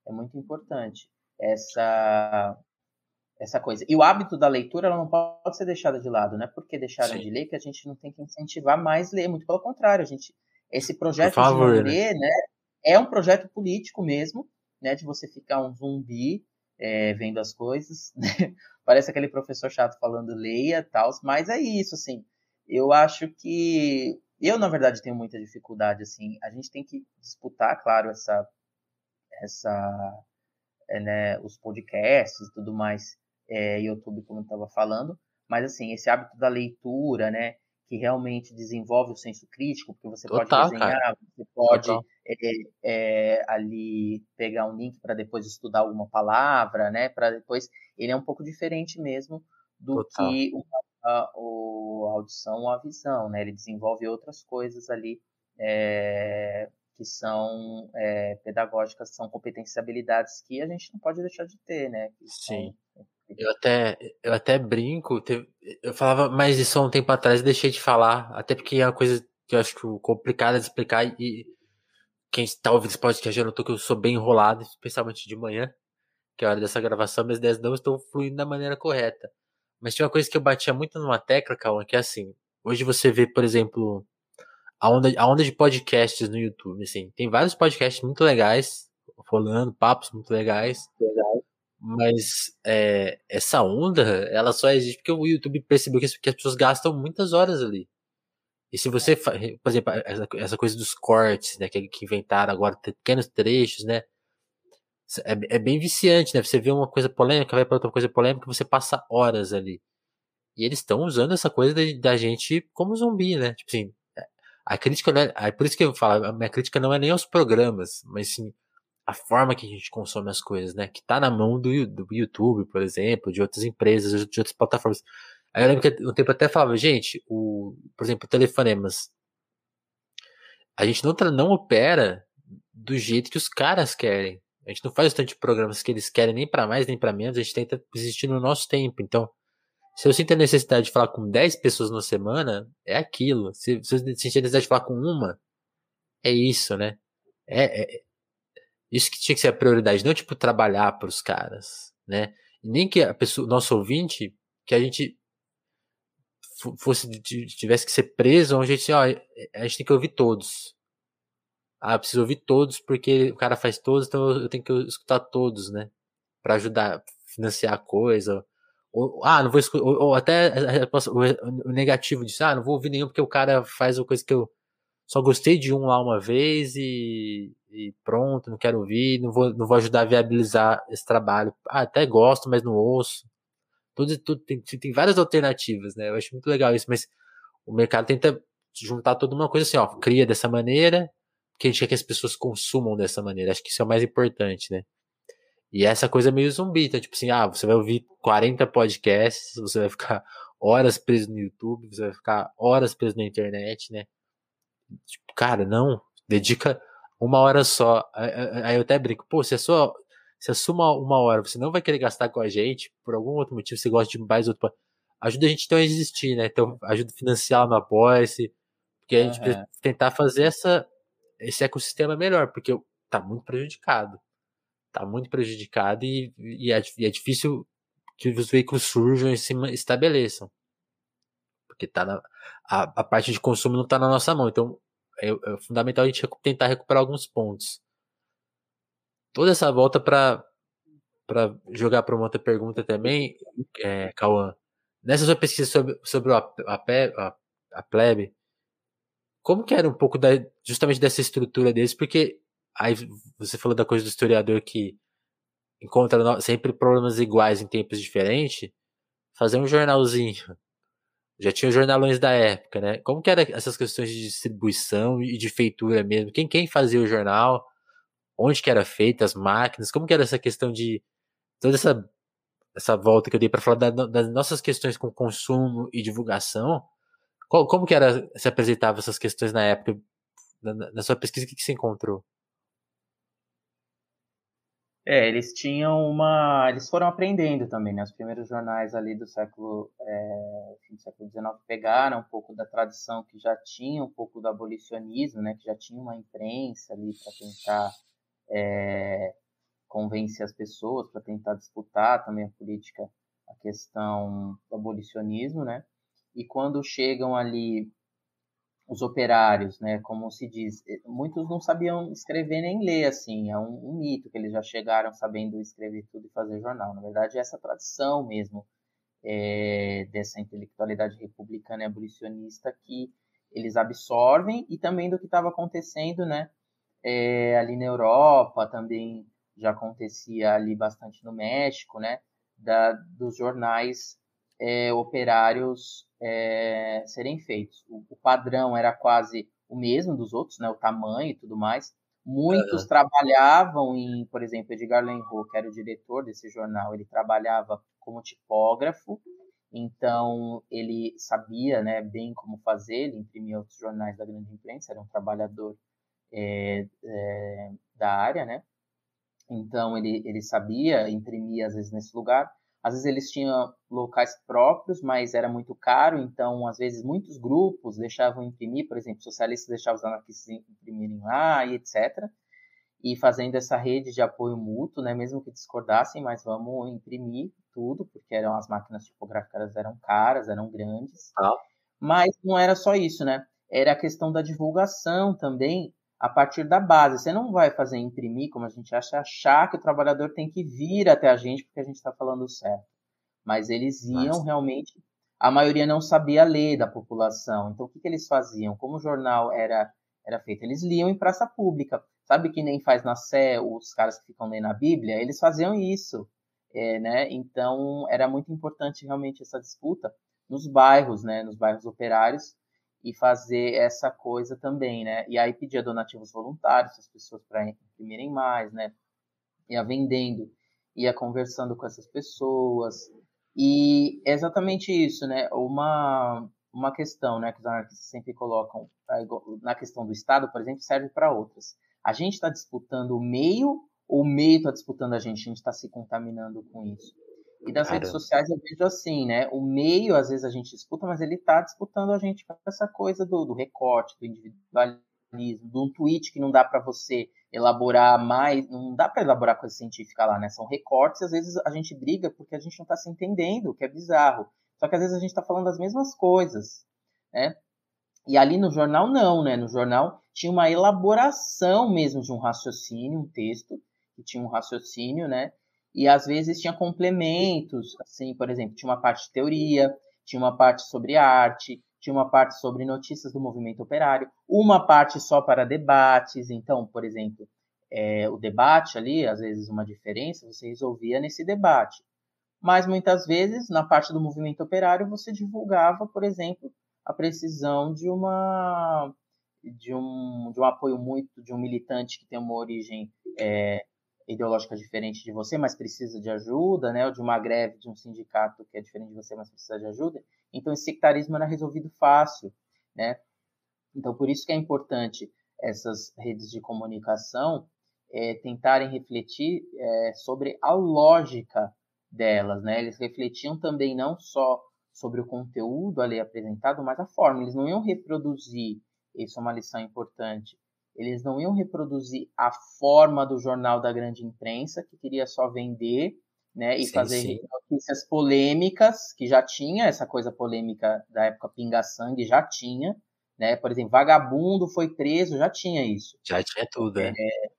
É muito importante essa essa coisa. E o hábito da leitura ela não pode ser deixada de lado, não é porque deixaram Sim. de ler que a gente não tem que incentivar mais ler, muito pelo contrário, a gente esse projeto favor, de né? ler, né? né, é um projeto político mesmo, né, de você ficar um zumbi é, vendo as coisas, né? Parece aquele professor chato falando leia tal, mas é isso, assim. Eu acho que eu na verdade tenho muita dificuldade, assim. A gente tem que disputar, claro, essa, essa, é, né, os podcasts e tudo mais, é, YouTube como eu estava falando, mas assim esse hábito da leitura, né? Que realmente desenvolve o senso crítico, porque você Total, pode desenhar, cara. você pode é, é, ali pegar um link para depois estudar alguma palavra, né? Para depois ele é um pouco diferente mesmo do Total. que a, a, a, audição ou a visão, né? Ele desenvolve outras coisas ali é, que são pedagógicas, são competenciabilidades que a gente não pode deixar de ter, né? Que Sim. São, eu até, eu até brinco, eu falava mais isso há um tempo atrás e deixei de falar, até porque é uma coisa que eu acho complicada de explicar e quem está ouvindo esse podcast já notou que eu sou bem enrolado, especialmente de manhã, que é a hora dessa gravação, minhas ideias não estão fluindo da maneira correta. Mas tinha uma coisa que eu batia muito numa tecla, Cauã, que é assim, hoje você vê, por exemplo, a onda, a onda de podcasts no YouTube, assim, tem vários podcasts muito legais, rolando, papos muito legais. Legal. Mas é, essa onda, ela só existe porque o YouTube percebeu que as, que as pessoas gastam muitas horas ali. E se você, por exemplo, essa, essa coisa dos cortes, né, que, que inventaram agora, pequenos trechos, né, é, é, bem viciante, né? Você vê uma coisa polêmica, vai para outra coisa polêmica, você passa horas ali. E eles estão usando essa coisa da gente como zumbi, né? Tipo assim, a crítica não é, é por isso que eu falo, a minha crítica não é nem aos programas, mas sim a forma que a gente consome as coisas, né? Que tá na mão do, do YouTube, por exemplo, de outras empresas, de outras plataformas. Aí eu lembro que um tempo até falava, gente, o, por exemplo, telefonemas. A gente não, não opera do jeito que os caras querem. A gente não faz tanto programas que eles querem nem para mais nem para menos, a gente tenta existir no nosso tempo. Então, se eu sinto a necessidade de falar com 10 pessoas na semana, é aquilo. Se, se eu sentir a necessidade de falar com uma, é isso, né? É, é, isso que tinha que ser a prioridade, não tipo trabalhar para os caras, né? Nem que a pessoa, nosso ouvinte, que a gente fosse tivesse que ser preso, a gente, ó, a gente tem que ouvir todos. Ah, eu preciso ouvir todos porque o cara faz todos, então eu tenho que escutar todos, né? Para ajudar a financiar a coisa. Ou, ah, não vou escutar, ou, ou até o negativo disso, ah, não vou ouvir nenhum porque o cara faz uma coisa que eu só gostei de um lá uma vez e, e, pronto, não quero ouvir, não vou, não vou ajudar a viabilizar esse trabalho. Ah, até gosto, mas não ouço. Tudo, tudo tem, tem várias alternativas, né? Eu acho muito legal isso, mas o mercado tenta juntar toda uma coisa assim, ó, cria dessa maneira, porque a gente quer que as pessoas consumam dessa maneira. Acho que isso é o mais importante, né? E essa coisa é meio zumbi, então, tipo assim, ah, você vai ouvir 40 podcasts, você vai ficar horas preso no YouTube, você vai ficar horas preso na internet, né? Tipo, cara, não, dedica uma hora só. Aí eu até brinco, pô, se a sua, se assuma uma hora, você não vai querer gastar com a gente, por algum outro motivo, você gosta de mais outro. Ajuda a gente então a existir, né? Então, ajuda a financiar no Apoia-se, porque a gente uhum. precisa tentar fazer essa, esse ecossistema melhor, porque tá muito prejudicado. Tá muito prejudicado e, e, é, e é difícil que os veículos surjam e se estabeleçam. Porque tá na, a, a parte de consumo não está na nossa mão. Então, é, é fundamental a gente tentar recuperar alguns pontos. Toda essa volta para para jogar para uma outra pergunta também, é, Cauã. Nessa sua pesquisa sobre, sobre a, a, a, plebe, como que era um pouco da, justamente dessa estrutura deles? Porque aí você falou da coisa do historiador que encontra sempre problemas iguais em tempos diferentes. Fazer um jornalzinho já tinha jornalões da época, né? Como que eram essas questões de distribuição e de feitura mesmo? Quem, quem fazia o jornal? Onde que era feita as máquinas? Como que era essa questão de toda essa essa volta que eu dei para falar da, das nossas questões com consumo e divulgação? Qual, como que era se apresentava essas questões na época? Na, na sua pesquisa, o que, que você encontrou? É, eles tinham uma. Eles foram aprendendo também, né? Os primeiros jornais ali do século. É, fim do século XIX pegaram um pouco da tradição que já tinha, um pouco do abolicionismo, né? Que já tinha uma imprensa ali para tentar é, convencer as pessoas, para tentar disputar também a política, a questão do abolicionismo, né? E quando chegam ali os operários, né, como se diz, eh, muitos não sabiam escrever nem ler, assim, é um, um, mito que eles já chegaram sabendo escrever tudo e fazer jornal. Na verdade, é essa tradição mesmo é, dessa intelectualidade republicana e abolicionista que eles absorvem e também do que estava acontecendo, né, é, ali na Europa, também já acontecia ali bastante no México, né, da, dos jornais é, operários é, serem feitos. O, o, padrão era quase o mesmo dos outros, né, o tamanho e tudo mais. Muitos uhum. trabalhavam em, por exemplo, Edgar Lenroux, que era o diretor desse jornal, ele trabalhava como tipógrafo, então ele sabia né, bem como fazer, ele imprimia outros jornais da grande imprensa, era um trabalhador é, é, da área, né? Então ele, ele sabia imprimir às vezes nesse lugar. Às vezes eles tinham locais próprios, mas era muito caro, então às vezes muitos grupos deixavam imprimir, por exemplo, socialistas deixavam os anarquistas imprimirem lá e etc. E fazendo essa rede de apoio mútuo, né, mesmo que discordassem, mas vamos imprimir tudo, porque eram as máquinas tipográficas eram caras, eram grandes. Ah. Mas não era só isso, né? Era a questão da divulgação também a partir da base. Você não vai fazer imprimir, como a gente acha, achar que o trabalhador tem que vir até a gente porque a gente está falando certo. Mas eles iam Mas... realmente. A maioria não sabia ler da população. Então, o que, que eles faziam? Como o jornal era, era feito? Eles liam em praça pública. Sabe que nem faz na Sé os caras que ficam lendo a Bíblia? Eles faziam isso. É, né? Então, era muito importante realmente essa disputa nos bairros, né? nos bairros operários, e fazer essa coisa também, né? E aí pedia donativos voluntários, as pessoas para imprimirem mais, né? Ia vendendo, ia conversando com essas pessoas. E é exatamente isso, né? Uma, uma questão, né, que os anarquistas sempre colocam na questão do Estado, por exemplo, serve para outras. A gente está disputando o meio ou o meio está disputando a gente? A gente está se contaminando com isso. E das redes sociais eu vejo assim, né? O meio, às vezes, a gente disputa, mas ele tá disputando a gente com essa coisa do, do recorte, do individualismo, de um tweet que não dá para você elaborar mais, não dá para elaborar coisa científica lá, né? São recortes, às vezes a gente briga porque a gente não tá se entendendo, o que é bizarro. Só que às vezes a gente tá falando as mesmas coisas, né? E ali no jornal não, né? No jornal tinha uma elaboração mesmo de um raciocínio, um texto que tinha um raciocínio, né? E às vezes tinha complementos, assim, por exemplo, tinha uma parte de teoria, tinha uma parte sobre arte, tinha uma parte sobre notícias do movimento operário, uma parte só para debates. Então, por exemplo, é, o debate ali, às vezes uma diferença, você resolvia nesse debate. Mas muitas vezes, na parte do movimento operário, você divulgava, por exemplo, a precisão de uma de um, de um apoio muito de um militante que tem uma origem é, ideológica diferente de você, mas precisa de ajuda, né? Ou de uma greve de um sindicato que é diferente de você, mas precisa de ajuda. Então, esse sectarismo era resolvido fácil, né? Então, por isso que é importante essas redes de comunicação é, tentarem refletir é, sobre a lógica delas, né? Eles refletiam também não só sobre o conteúdo ali apresentado, mas a forma. Eles não iam reproduzir, isso é uma lição importante, eles não iam reproduzir a forma do jornal da grande imprensa, que queria só vender, né, e sim, fazer sim. notícias polêmicas, que já tinha essa coisa polêmica da época pinga-sangue, já tinha, né, por exemplo, vagabundo foi preso, já tinha isso. Já tinha tudo, é. é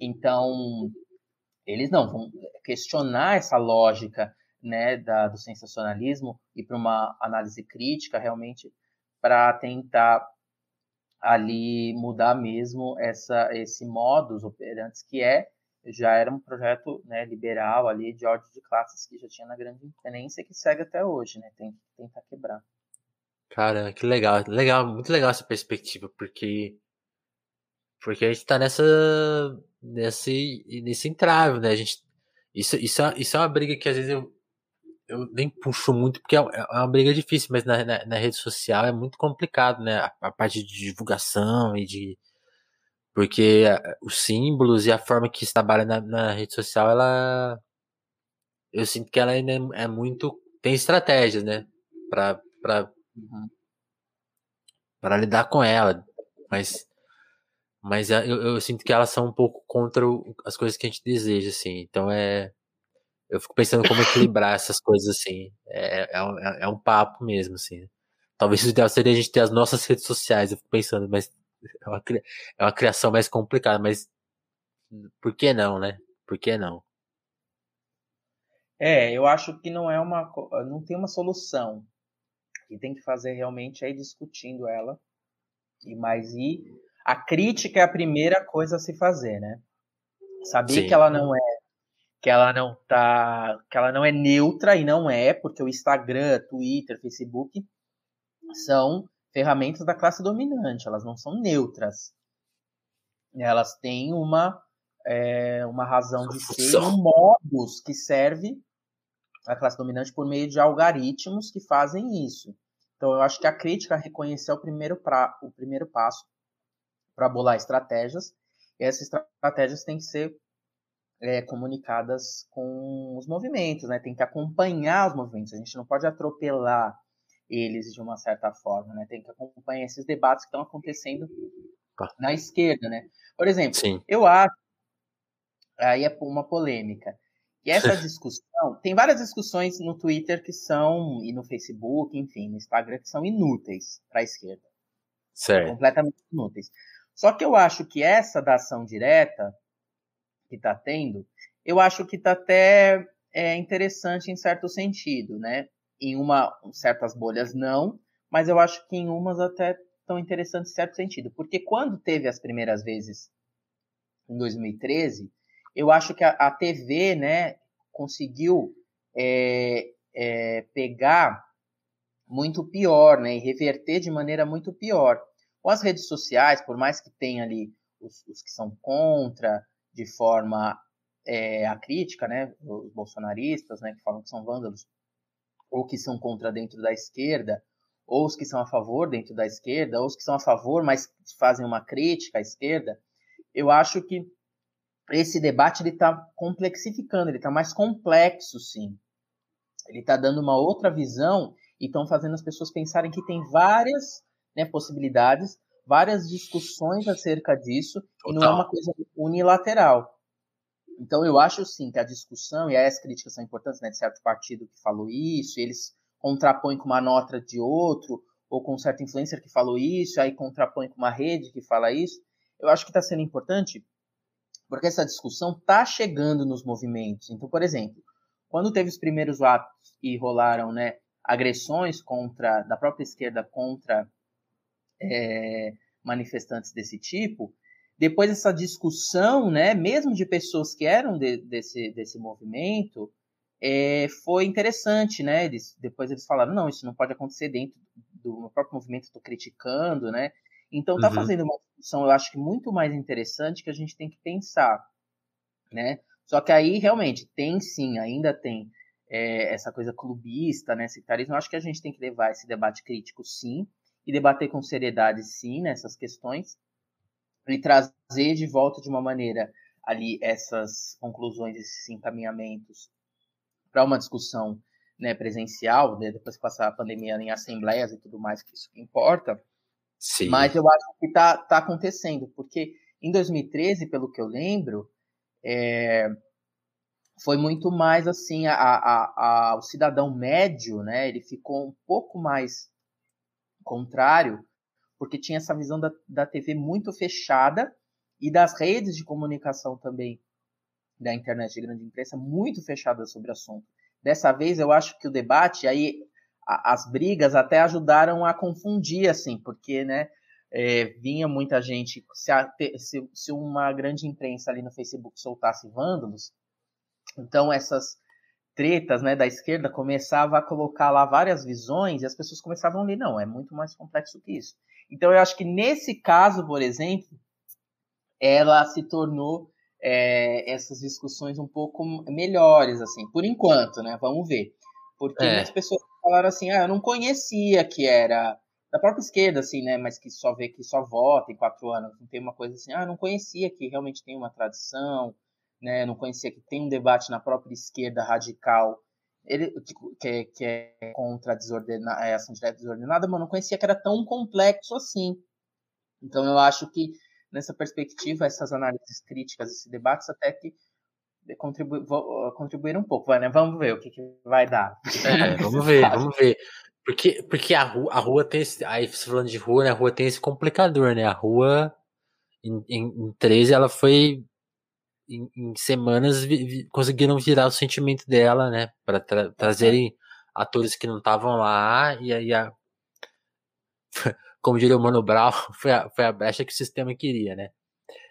então, eles não vão questionar essa lógica, né, da, do sensacionalismo e para uma análise crítica, realmente, para tentar ali mudar mesmo essa, esse modus operantes que é já era um projeto né, liberal ali de ordem de classes que já tinha na grande independência que segue até hoje, né? Tem que tentar quebrar. Cara, que legal, legal, muito legal essa perspectiva, porque porque a gente tá nessa nesse nesse entrave, né? A gente isso isso é, isso é uma briga que às vezes eu eu nem puxo muito, porque é, é uma briga difícil, mas na, na, na rede social é muito complicado, né? A, a, parte de divulgação e de. Porque os símbolos e a forma que se trabalha na, na rede social, ela. Eu sinto que ela ainda é, é muito. Tem estratégias, né? Pra, pra, uhum. pra lidar com ela. Mas. Mas eu, eu sinto que elas são um pouco contra as coisas que a gente deseja, assim. Então é eu fico pensando como equilibrar essas coisas assim. É, é, um, é, é um papo mesmo, assim. Talvez o ideal seria a gente ter as nossas redes sociais, eu fico pensando, mas é uma, é uma criação mais complicada, mas por que não, né? Por que não? É, eu acho que não é uma. não tem uma solução. E tem que fazer realmente é ir discutindo ela. E mais e a crítica é a primeira coisa a se fazer, né? Saber Sim. que ela não é que ela não tá, que ela não é neutra e não é, porque o Instagram, Twitter, Facebook são ferramentas da classe dominante, elas não são neutras. Elas têm uma é, uma razão de ser, um modus que serve a classe dominante por meio de algoritmos que fazem isso. Então eu acho que a crítica reconhecer o primeiro, pra, o primeiro passo para bolar estratégias. E essas estratégias têm que ser é, comunicadas com os movimentos, né? Tem que acompanhar os movimentos. A gente não pode atropelar eles de uma certa forma, né? Tem que acompanhar esses debates que estão acontecendo tá. na esquerda, né? Por exemplo, Sim. eu acho aí é uma polêmica. E essa discussão, tem várias discussões no Twitter que são e no Facebook, enfim, no Instagram que são inúteis para a esquerda. Certo. Completamente inúteis. Só que eu acho que essa da ação direta que está tendo, eu acho que está até é, interessante em certo sentido, né? Em uma, certas bolhas não, mas eu acho que em umas até tão interessantes em certo sentido. Porque quando teve as primeiras vezes em 2013, eu acho que a, a TV, né, conseguiu é, é, pegar muito pior, né, e reverter de maneira muito pior. Com as redes sociais, por mais que tenha ali os, os que são contra, de forma é, a crítica, né, os bolsonaristas, né, que falam que são vândalos, ou que são contra dentro da esquerda, ou os que são a favor dentro da esquerda, ou os que são a favor, mas fazem uma crítica à esquerda, eu acho que esse debate ele está complexificando, ele está mais complexo, sim. Ele está dando uma outra visão e estão fazendo as pessoas pensarem que tem várias né, possibilidades várias discussões acerca disso Total. e não é uma coisa unilateral. Então eu acho sim que a discussão e as críticas são importantes, né, de certo partido que falou isso, eles contrapõem com uma nota de outro, ou com um certo influencer que falou isso, aí contrapõe com uma rede que fala isso. Eu acho que está sendo importante porque essa discussão está chegando nos movimentos. Então, por exemplo, quando teve os primeiros atos e rolaram né, agressões contra da própria esquerda contra é, manifestantes desse tipo, depois essa discussão, né, mesmo de pessoas que eram de, desse, desse movimento, é, foi interessante, né? Eles, depois eles falaram, não, isso não pode acontecer dentro do próprio movimento, estou criticando, né? Então está uhum. fazendo uma discussão, eu acho que muito mais interessante que a gente tem que pensar, né? Só que aí realmente tem sim, ainda tem é, essa coisa clubista, né? Sectarismo. Eu acho que a gente tem que levar esse debate crítico, sim, e debater com seriedade, sim, nessas questões, e trazer de volta de uma maneira ali essas conclusões, esses encaminhamentos para uma discussão né, presencial, né, depois que passar a pandemia em assembleias e tudo mais, que isso que importa. Sim. Mas eu acho que está tá acontecendo, porque em 2013, pelo que eu lembro, é, foi muito mais assim, a, a, a, o cidadão médio, né, ele ficou um pouco mais contrário, porque tinha essa visão da, da TV muito fechada e das redes de comunicação também da internet de grande imprensa muito fechadas sobre o assunto. Dessa vez eu acho que o debate aí a, as brigas até ajudaram a confundir assim, porque né, é, vinha muita gente se, a, se, se uma grande imprensa ali no Facebook soltasse vândalos, então essas tretas né, da esquerda começava a colocar lá várias visões e as pessoas começavam a ler, não, é muito mais complexo que isso. Então eu acho que nesse caso, por exemplo, ela se tornou é, essas discussões um pouco melhores, assim, por enquanto, né? Vamos ver. Porque é. as pessoas falaram assim, ah, eu não conhecia que era da própria esquerda, assim, né? Mas que só vê que só vota em quatro anos. Não tem uma coisa assim, ah, eu não conhecia que realmente tem uma tradição, né? Não conhecia que tem um debate na própria esquerda radical ele, que, é, que é contra a, desordena, a ação direta desordenada, mas não conhecia que era tão complexo assim. Então eu acho que nessa perspectiva, essas análises críticas, esses debates, até que contribu contribuíram um pouco. Né? Vamos ver o que, que vai dar. É, vamos ver, vamos ver. Porque, porque a, rua, a rua tem esse. Aí, falando de rua, né? A rua tem esse complicador, né? A rua, em, em, em 13, ela foi. Em, em semanas vi, vi, conseguiram virar o sentimento dela, né? Para tra trazerem atores que não estavam lá e aí a como diria o Mano Brown, foi a, foi a brecha que o sistema queria, né?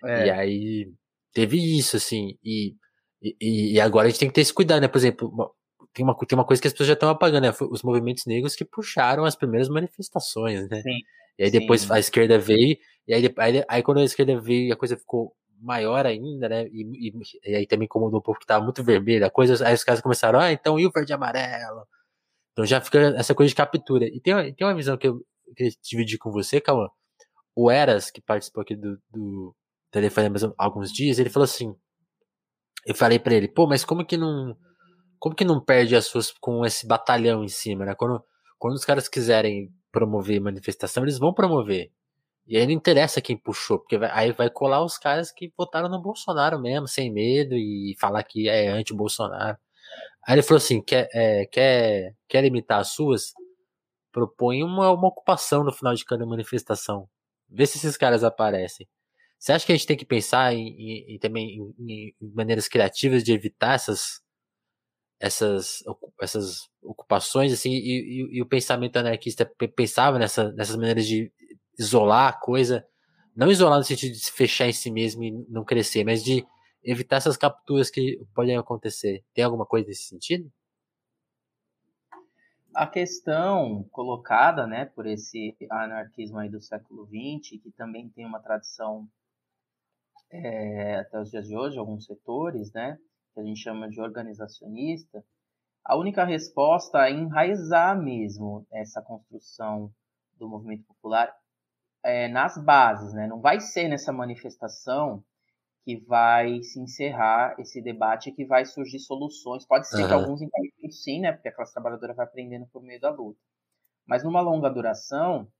É. E aí teve isso, assim, e, e, e, agora a gente tem que ter esse cuidado, né? Por exemplo, tem uma, tem uma coisa que as pessoas já estão apagando, né? Os movimentos negros que puxaram as primeiras manifestações, né? Sim. E aí depois Sim. a esquerda veio, e aí, aí, aí quando a esquerda veio a coisa ficou maior ainda, né? E, e, e aí também incomodou um pouco que tava muito vermelho a coisa, aí os caras começaram, ah, então e o verde e amarelo? Então já fica essa coisa de captura. E tem, tem uma visão que eu, queria dividir com você, Cauã. O Eras, que participou aqui do, do Telefonema há alguns dias, ele falou assim. Eu falei para ele, pô, mas como que não. Como que não perde as suas com esse batalhão em cima, né? Quando, quando os caras quiserem promover manifestação, eles vão promover. E aí não interessa quem puxou, porque vai, aí vai colar os caras que votaram no Bolsonaro mesmo, sem medo, e falar que é anti-Bolsonaro. Aí ele falou assim: quer, é, quer, quer limitar as suas? propõe uma, uma ocupação no final de cada manifestação. Vê se esses caras aparecem. Você acha que a gente tem que pensar em, em, em também em, em, maneiras criativas de evitar essas essas essas ocupações assim e, e, e, o pensamento anarquista pensava nessa, nessas maneiras de isolar a coisa, não isolar no sentido de se fechar em si mesmo e não crescer, mas de evitar essas capturas que podem acontecer. Tem alguma coisa nesse sentido? a questão colocada né, por esse anarquismo aí do século XX, que também tem uma tradição é, até os dias de hoje, alguns setores, né, que a gente chama de organizacionista, a única resposta é enraizar mesmo essa construção do movimento popular é, nas bases, né? Não vai ser nessa manifestação que vai se encerrar esse debate e que vai surgir soluções. Pode ser uhum. que alguns entenham sim, né? Porque a classe trabalhadora vai aprendendo por meio da luta. Mas numa longa duração,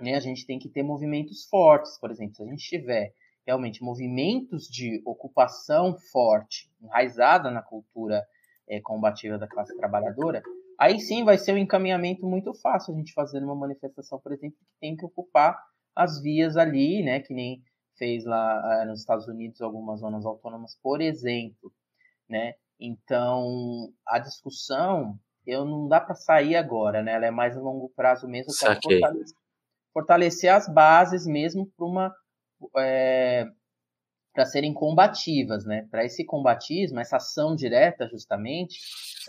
né, a gente tem que ter movimentos fortes. Por exemplo, se a gente tiver realmente movimentos de ocupação forte, enraizada na cultura é, combativa da classe trabalhadora, aí sim vai ser um encaminhamento muito fácil a gente fazer uma manifestação, por exemplo, que tem que ocupar as vias ali, né? Que nem fez lá uh, nos Estados Unidos algumas zonas autônomas, por exemplo, né? Então, a discussão, eu não dá para sair agora, né? Ela é mais a longo prazo mesmo para fortalecer, fortalecer, as bases mesmo para uma é, para serem combativas, né? Para esse combatismo, essa ação direta, justamente,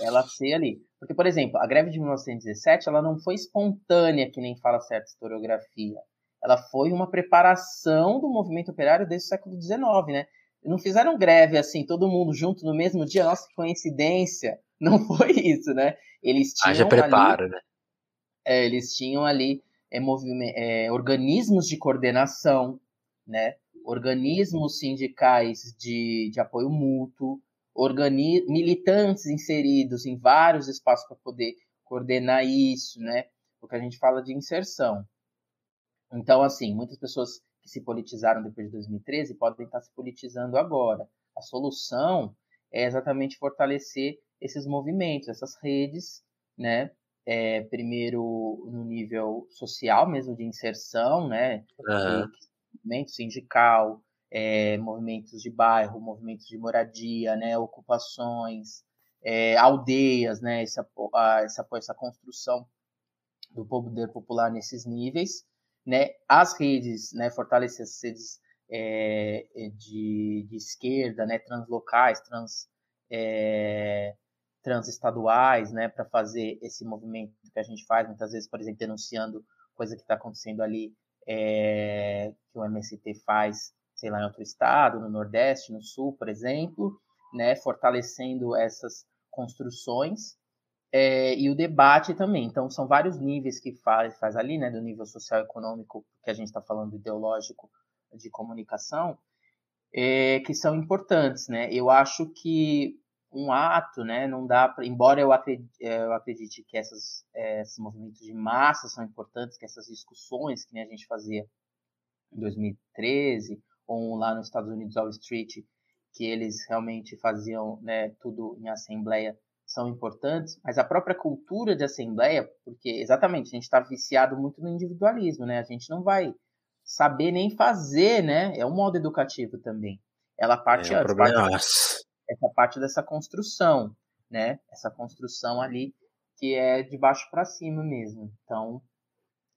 ela ser ali. Porque, por exemplo, a greve de 1917, ela não foi espontânea, que nem fala certa historiografia ela foi uma preparação do movimento operário desde o século XIX, né? Não fizeram greve assim, todo mundo junto no mesmo dia, nossa, que coincidência. Não foi isso, né? Eles tinham Haja preparo, ali, né? É, eles tinham ali é, é, organismos de coordenação, né? Organismos sindicais de, de apoio mútuo, organi militantes inseridos em vários espaços para poder coordenar isso, né? O que a gente fala de inserção. Então, assim, muitas pessoas que se politizaram depois de 2013 podem estar se politizando agora. A solução é exatamente fortalecer esses movimentos, essas redes, né? É, primeiro no nível social mesmo de inserção, né? Uhum. Movimento sindical, é, movimentos de bairro, movimentos de moradia, né? Ocupações, é, aldeias, né? Essa, essa, construção do poder popular nesses níveis, né? As redes, né? Fortalecer as redes é, de, de esquerda, né? Translocais, trans é, transestaduais, né, para fazer esse movimento que a gente faz, muitas vezes, por exemplo, denunciando coisa que está acontecendo ali, é, que o MST faz, sei lá, em outro estado, no Nordeste, no Sul, por exemplo, né, fortalecendo essas construções é, e o debate também. Então, são vários níveis que faz, faz ali, né, do nível social econômico, que a gente está falando ideológico de comunicação, é, que são importantes, né? Eu acho que um ato, né? Não dá para, embora eu acredite, é, eu acredite que essas, é, esses movimentos de massa são importantes, que essas discussões que a gente fazia em 2013 ou lá nos Estados Unidos, Wall Street, que eles realmente faziam né, tudo em assembleia, são importantes, mas a própria cultura de assembleia, porque exatamente a gente está viciado muito no individualismo, né? A gente não vai saber nem fazer, né? É um modo educativo também. Ela parte é antes, parte, essa parte dessa construção, né? Essa construção ali que é de baixo para cima mesmo. Então,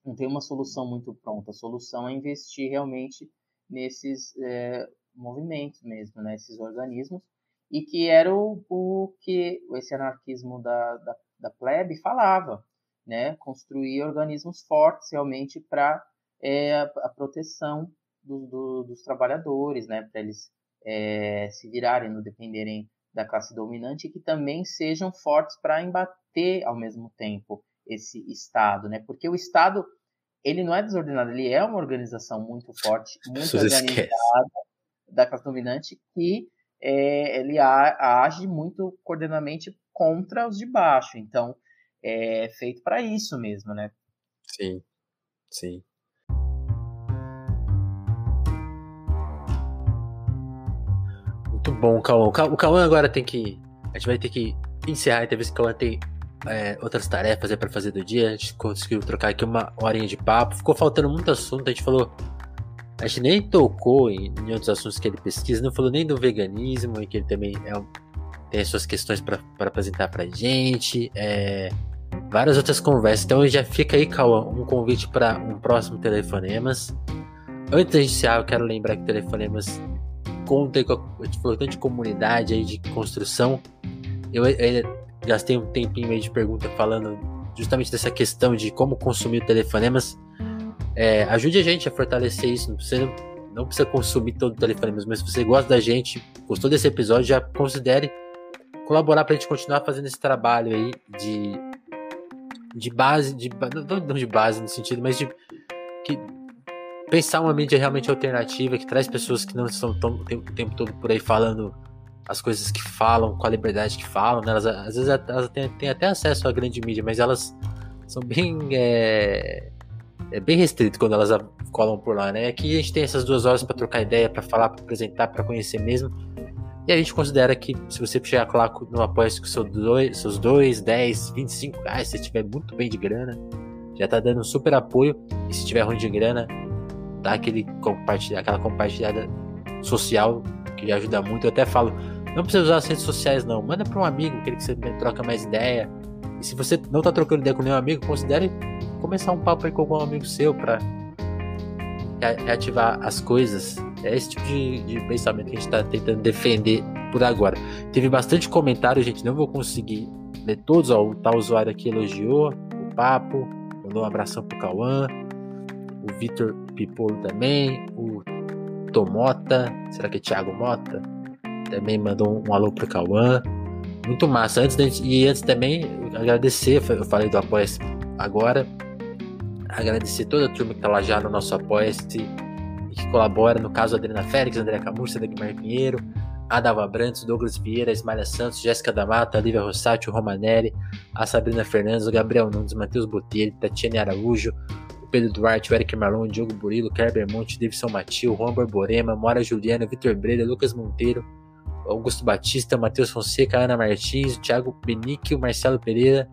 não tem uma solução muito pronta. A solução é investir realmente nesses é, movimentos mesmo, né? Esses organismos e que era o, o que esse anarquismo da, da, da plebe falava, né? Construir organismos fortes realmente para é, a, a, proteção do, do, dos trabalhadores, né? Para eles é, se virarem, não dependerem da classe dominante e que também sejam fortes para embater ao mesmo tempo esse Estado, né? Porque o Estado ele não é desordenado, ele é uma organização muito forte, muito organizada da classe dominante que é, ele a, age muito coordenadamente contra os de baixo. Então é feito para isso mesmo, né? Sim, sim. Bom, Cauã. O Cauã agora tem que. A gente vai ter que encerrar a entrevista. O Cauã tem é, outras tarefas para fazer do dia. A gente conseguiu trocar aqui uma horinha de papo. Ficou faltando muito assunto. A gente falou. A gente nem tocou em, em outros assuntos que ele pesquisa. Não falou nem do veganismo, e que ele também é, tem as suas questões para apresentar pra gente. É, várias outras conversas. Então já fica aí, Cauã, um convite para um próximo Telefonemas. Antes de iniciar, eu quero lembrar que Telefonemas conta com a, de comunidade aí, de construção. Eu, eu gastei um tempinho aí de pergunta falando justamente dessa questão de como consumir telefonemas. É, ajude a gente a fortalecer isso. Não precisa, não precisa consumir todo o telefonemas, mas se você gosta da gente, gostou desse episódio, já considere colaborar para a gente continuar fazendo esse trabalho aí de, de base, de, não, não de base no sentido, mas de que pensar uma mídia realmente alternativa que traz pessoas que não estão tão, o tempo todo por aí falando as coisas que falam, com a liberdade que falam. Né? Elas, às vezes elas têm, têm, até acesso à grande mídia, mas elas são bem. É, é bem restrito quando elas colam por lá, né? Aqui a gente tem essas duas horas para trocar ideia, para falar, para apresentar, para conhecer mesmo. E a gente considera que se você chegar lá no apoio com seus dois, seus 2, 10, 25 reais, se estiver muito bem de grana, já tá dando super apoio. E se tiver ruim de grana, dá aquele compartilhar, aquela compartilhada social que ajuda muito. Eu até falo, não precisa usar as redes sociais não, manda para um amigo, aquele que você troca mais ideia. E se você não tá trocando ideia com nenhum amigo, considere começar um papo aí com algum amigo seu para reativar as coisas. É esse tipo de, de pensamento que a gente está tentando defender por agora. Teve bastante comentário, gente. Não vou conseguir ler todos. Ó, o tal usuário aqui elogiou o papo, mandou um abração pro Cauã o Vitor Pipolo também, o Tomota, será que é Thiago Mota? Também mandou um, alô pro Cauã. Muito massa. Antes de, e antes também agradecer, eu falei do apoia agora. Agradecer toda a turma que tá lá já no nosso apoia-se e que colabora, no caso Adriana Félix, André Camurça, Dagmar Pinheiro, Adalva Brantes, Douglas Vieira, Ismael Santos, Jéssica da Mata, Lívia Rossati, Romanelli, a Sabrina Fernandes, o Gabriel Nunes, Matheus Botelho, Tatiane Araújo, Pedro Duarte, Eric Marlon, Diogo Burilo, Kerber Monte, Davidson Matil, Juan Borborema, Mora Juliana, Vitor Breira, Lucas Monteiro, Augusto Batista, Matheus Fonseca, Ana Martins, Thiago Benique, Marcelo Pereira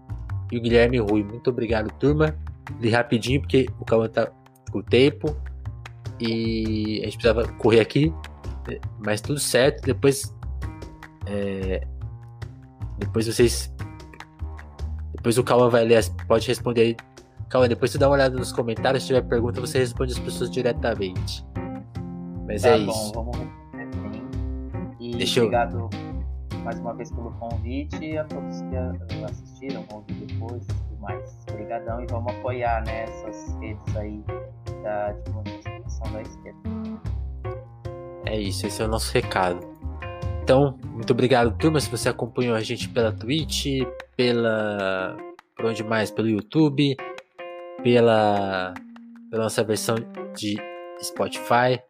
e o Guilherme Rui. Muito obrigado, turma. Li rapidinho porque o Cauã tá com o tempo e a gente precisava correr aqui mas tudo certo. Depois. É, depois vocês. Depois o Calma vai ler, pode responder aí. Calma, depois você dá uma olhada nos comentários. Se tiver pergunta, você responde as pessoas diretamente. Mas tá é bom, isso. Vamos e Deixa obrigado eu... mais uma vez pelo convite a todos que assistiram, vão ouvir depois e tudo mais. Obrigadão e vamos apoiar nessas né, redes aí da divulgação da esquerda. É isso, esse é o nosso recado. Então, muito obrigado, turma, se você acompanhou a gente pela Twitch, pela. por onde mais? Pelo YouTube, pela, pela nossa versão de Spotify.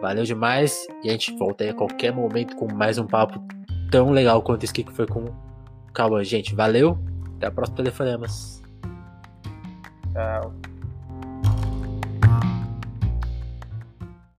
Valeu demais e a gente volta aí a qualquer momento com mais um papo tão legal quanto esse que foi com o Cauã. Gente, valeu, até a próxima Telefonemas. Tchau.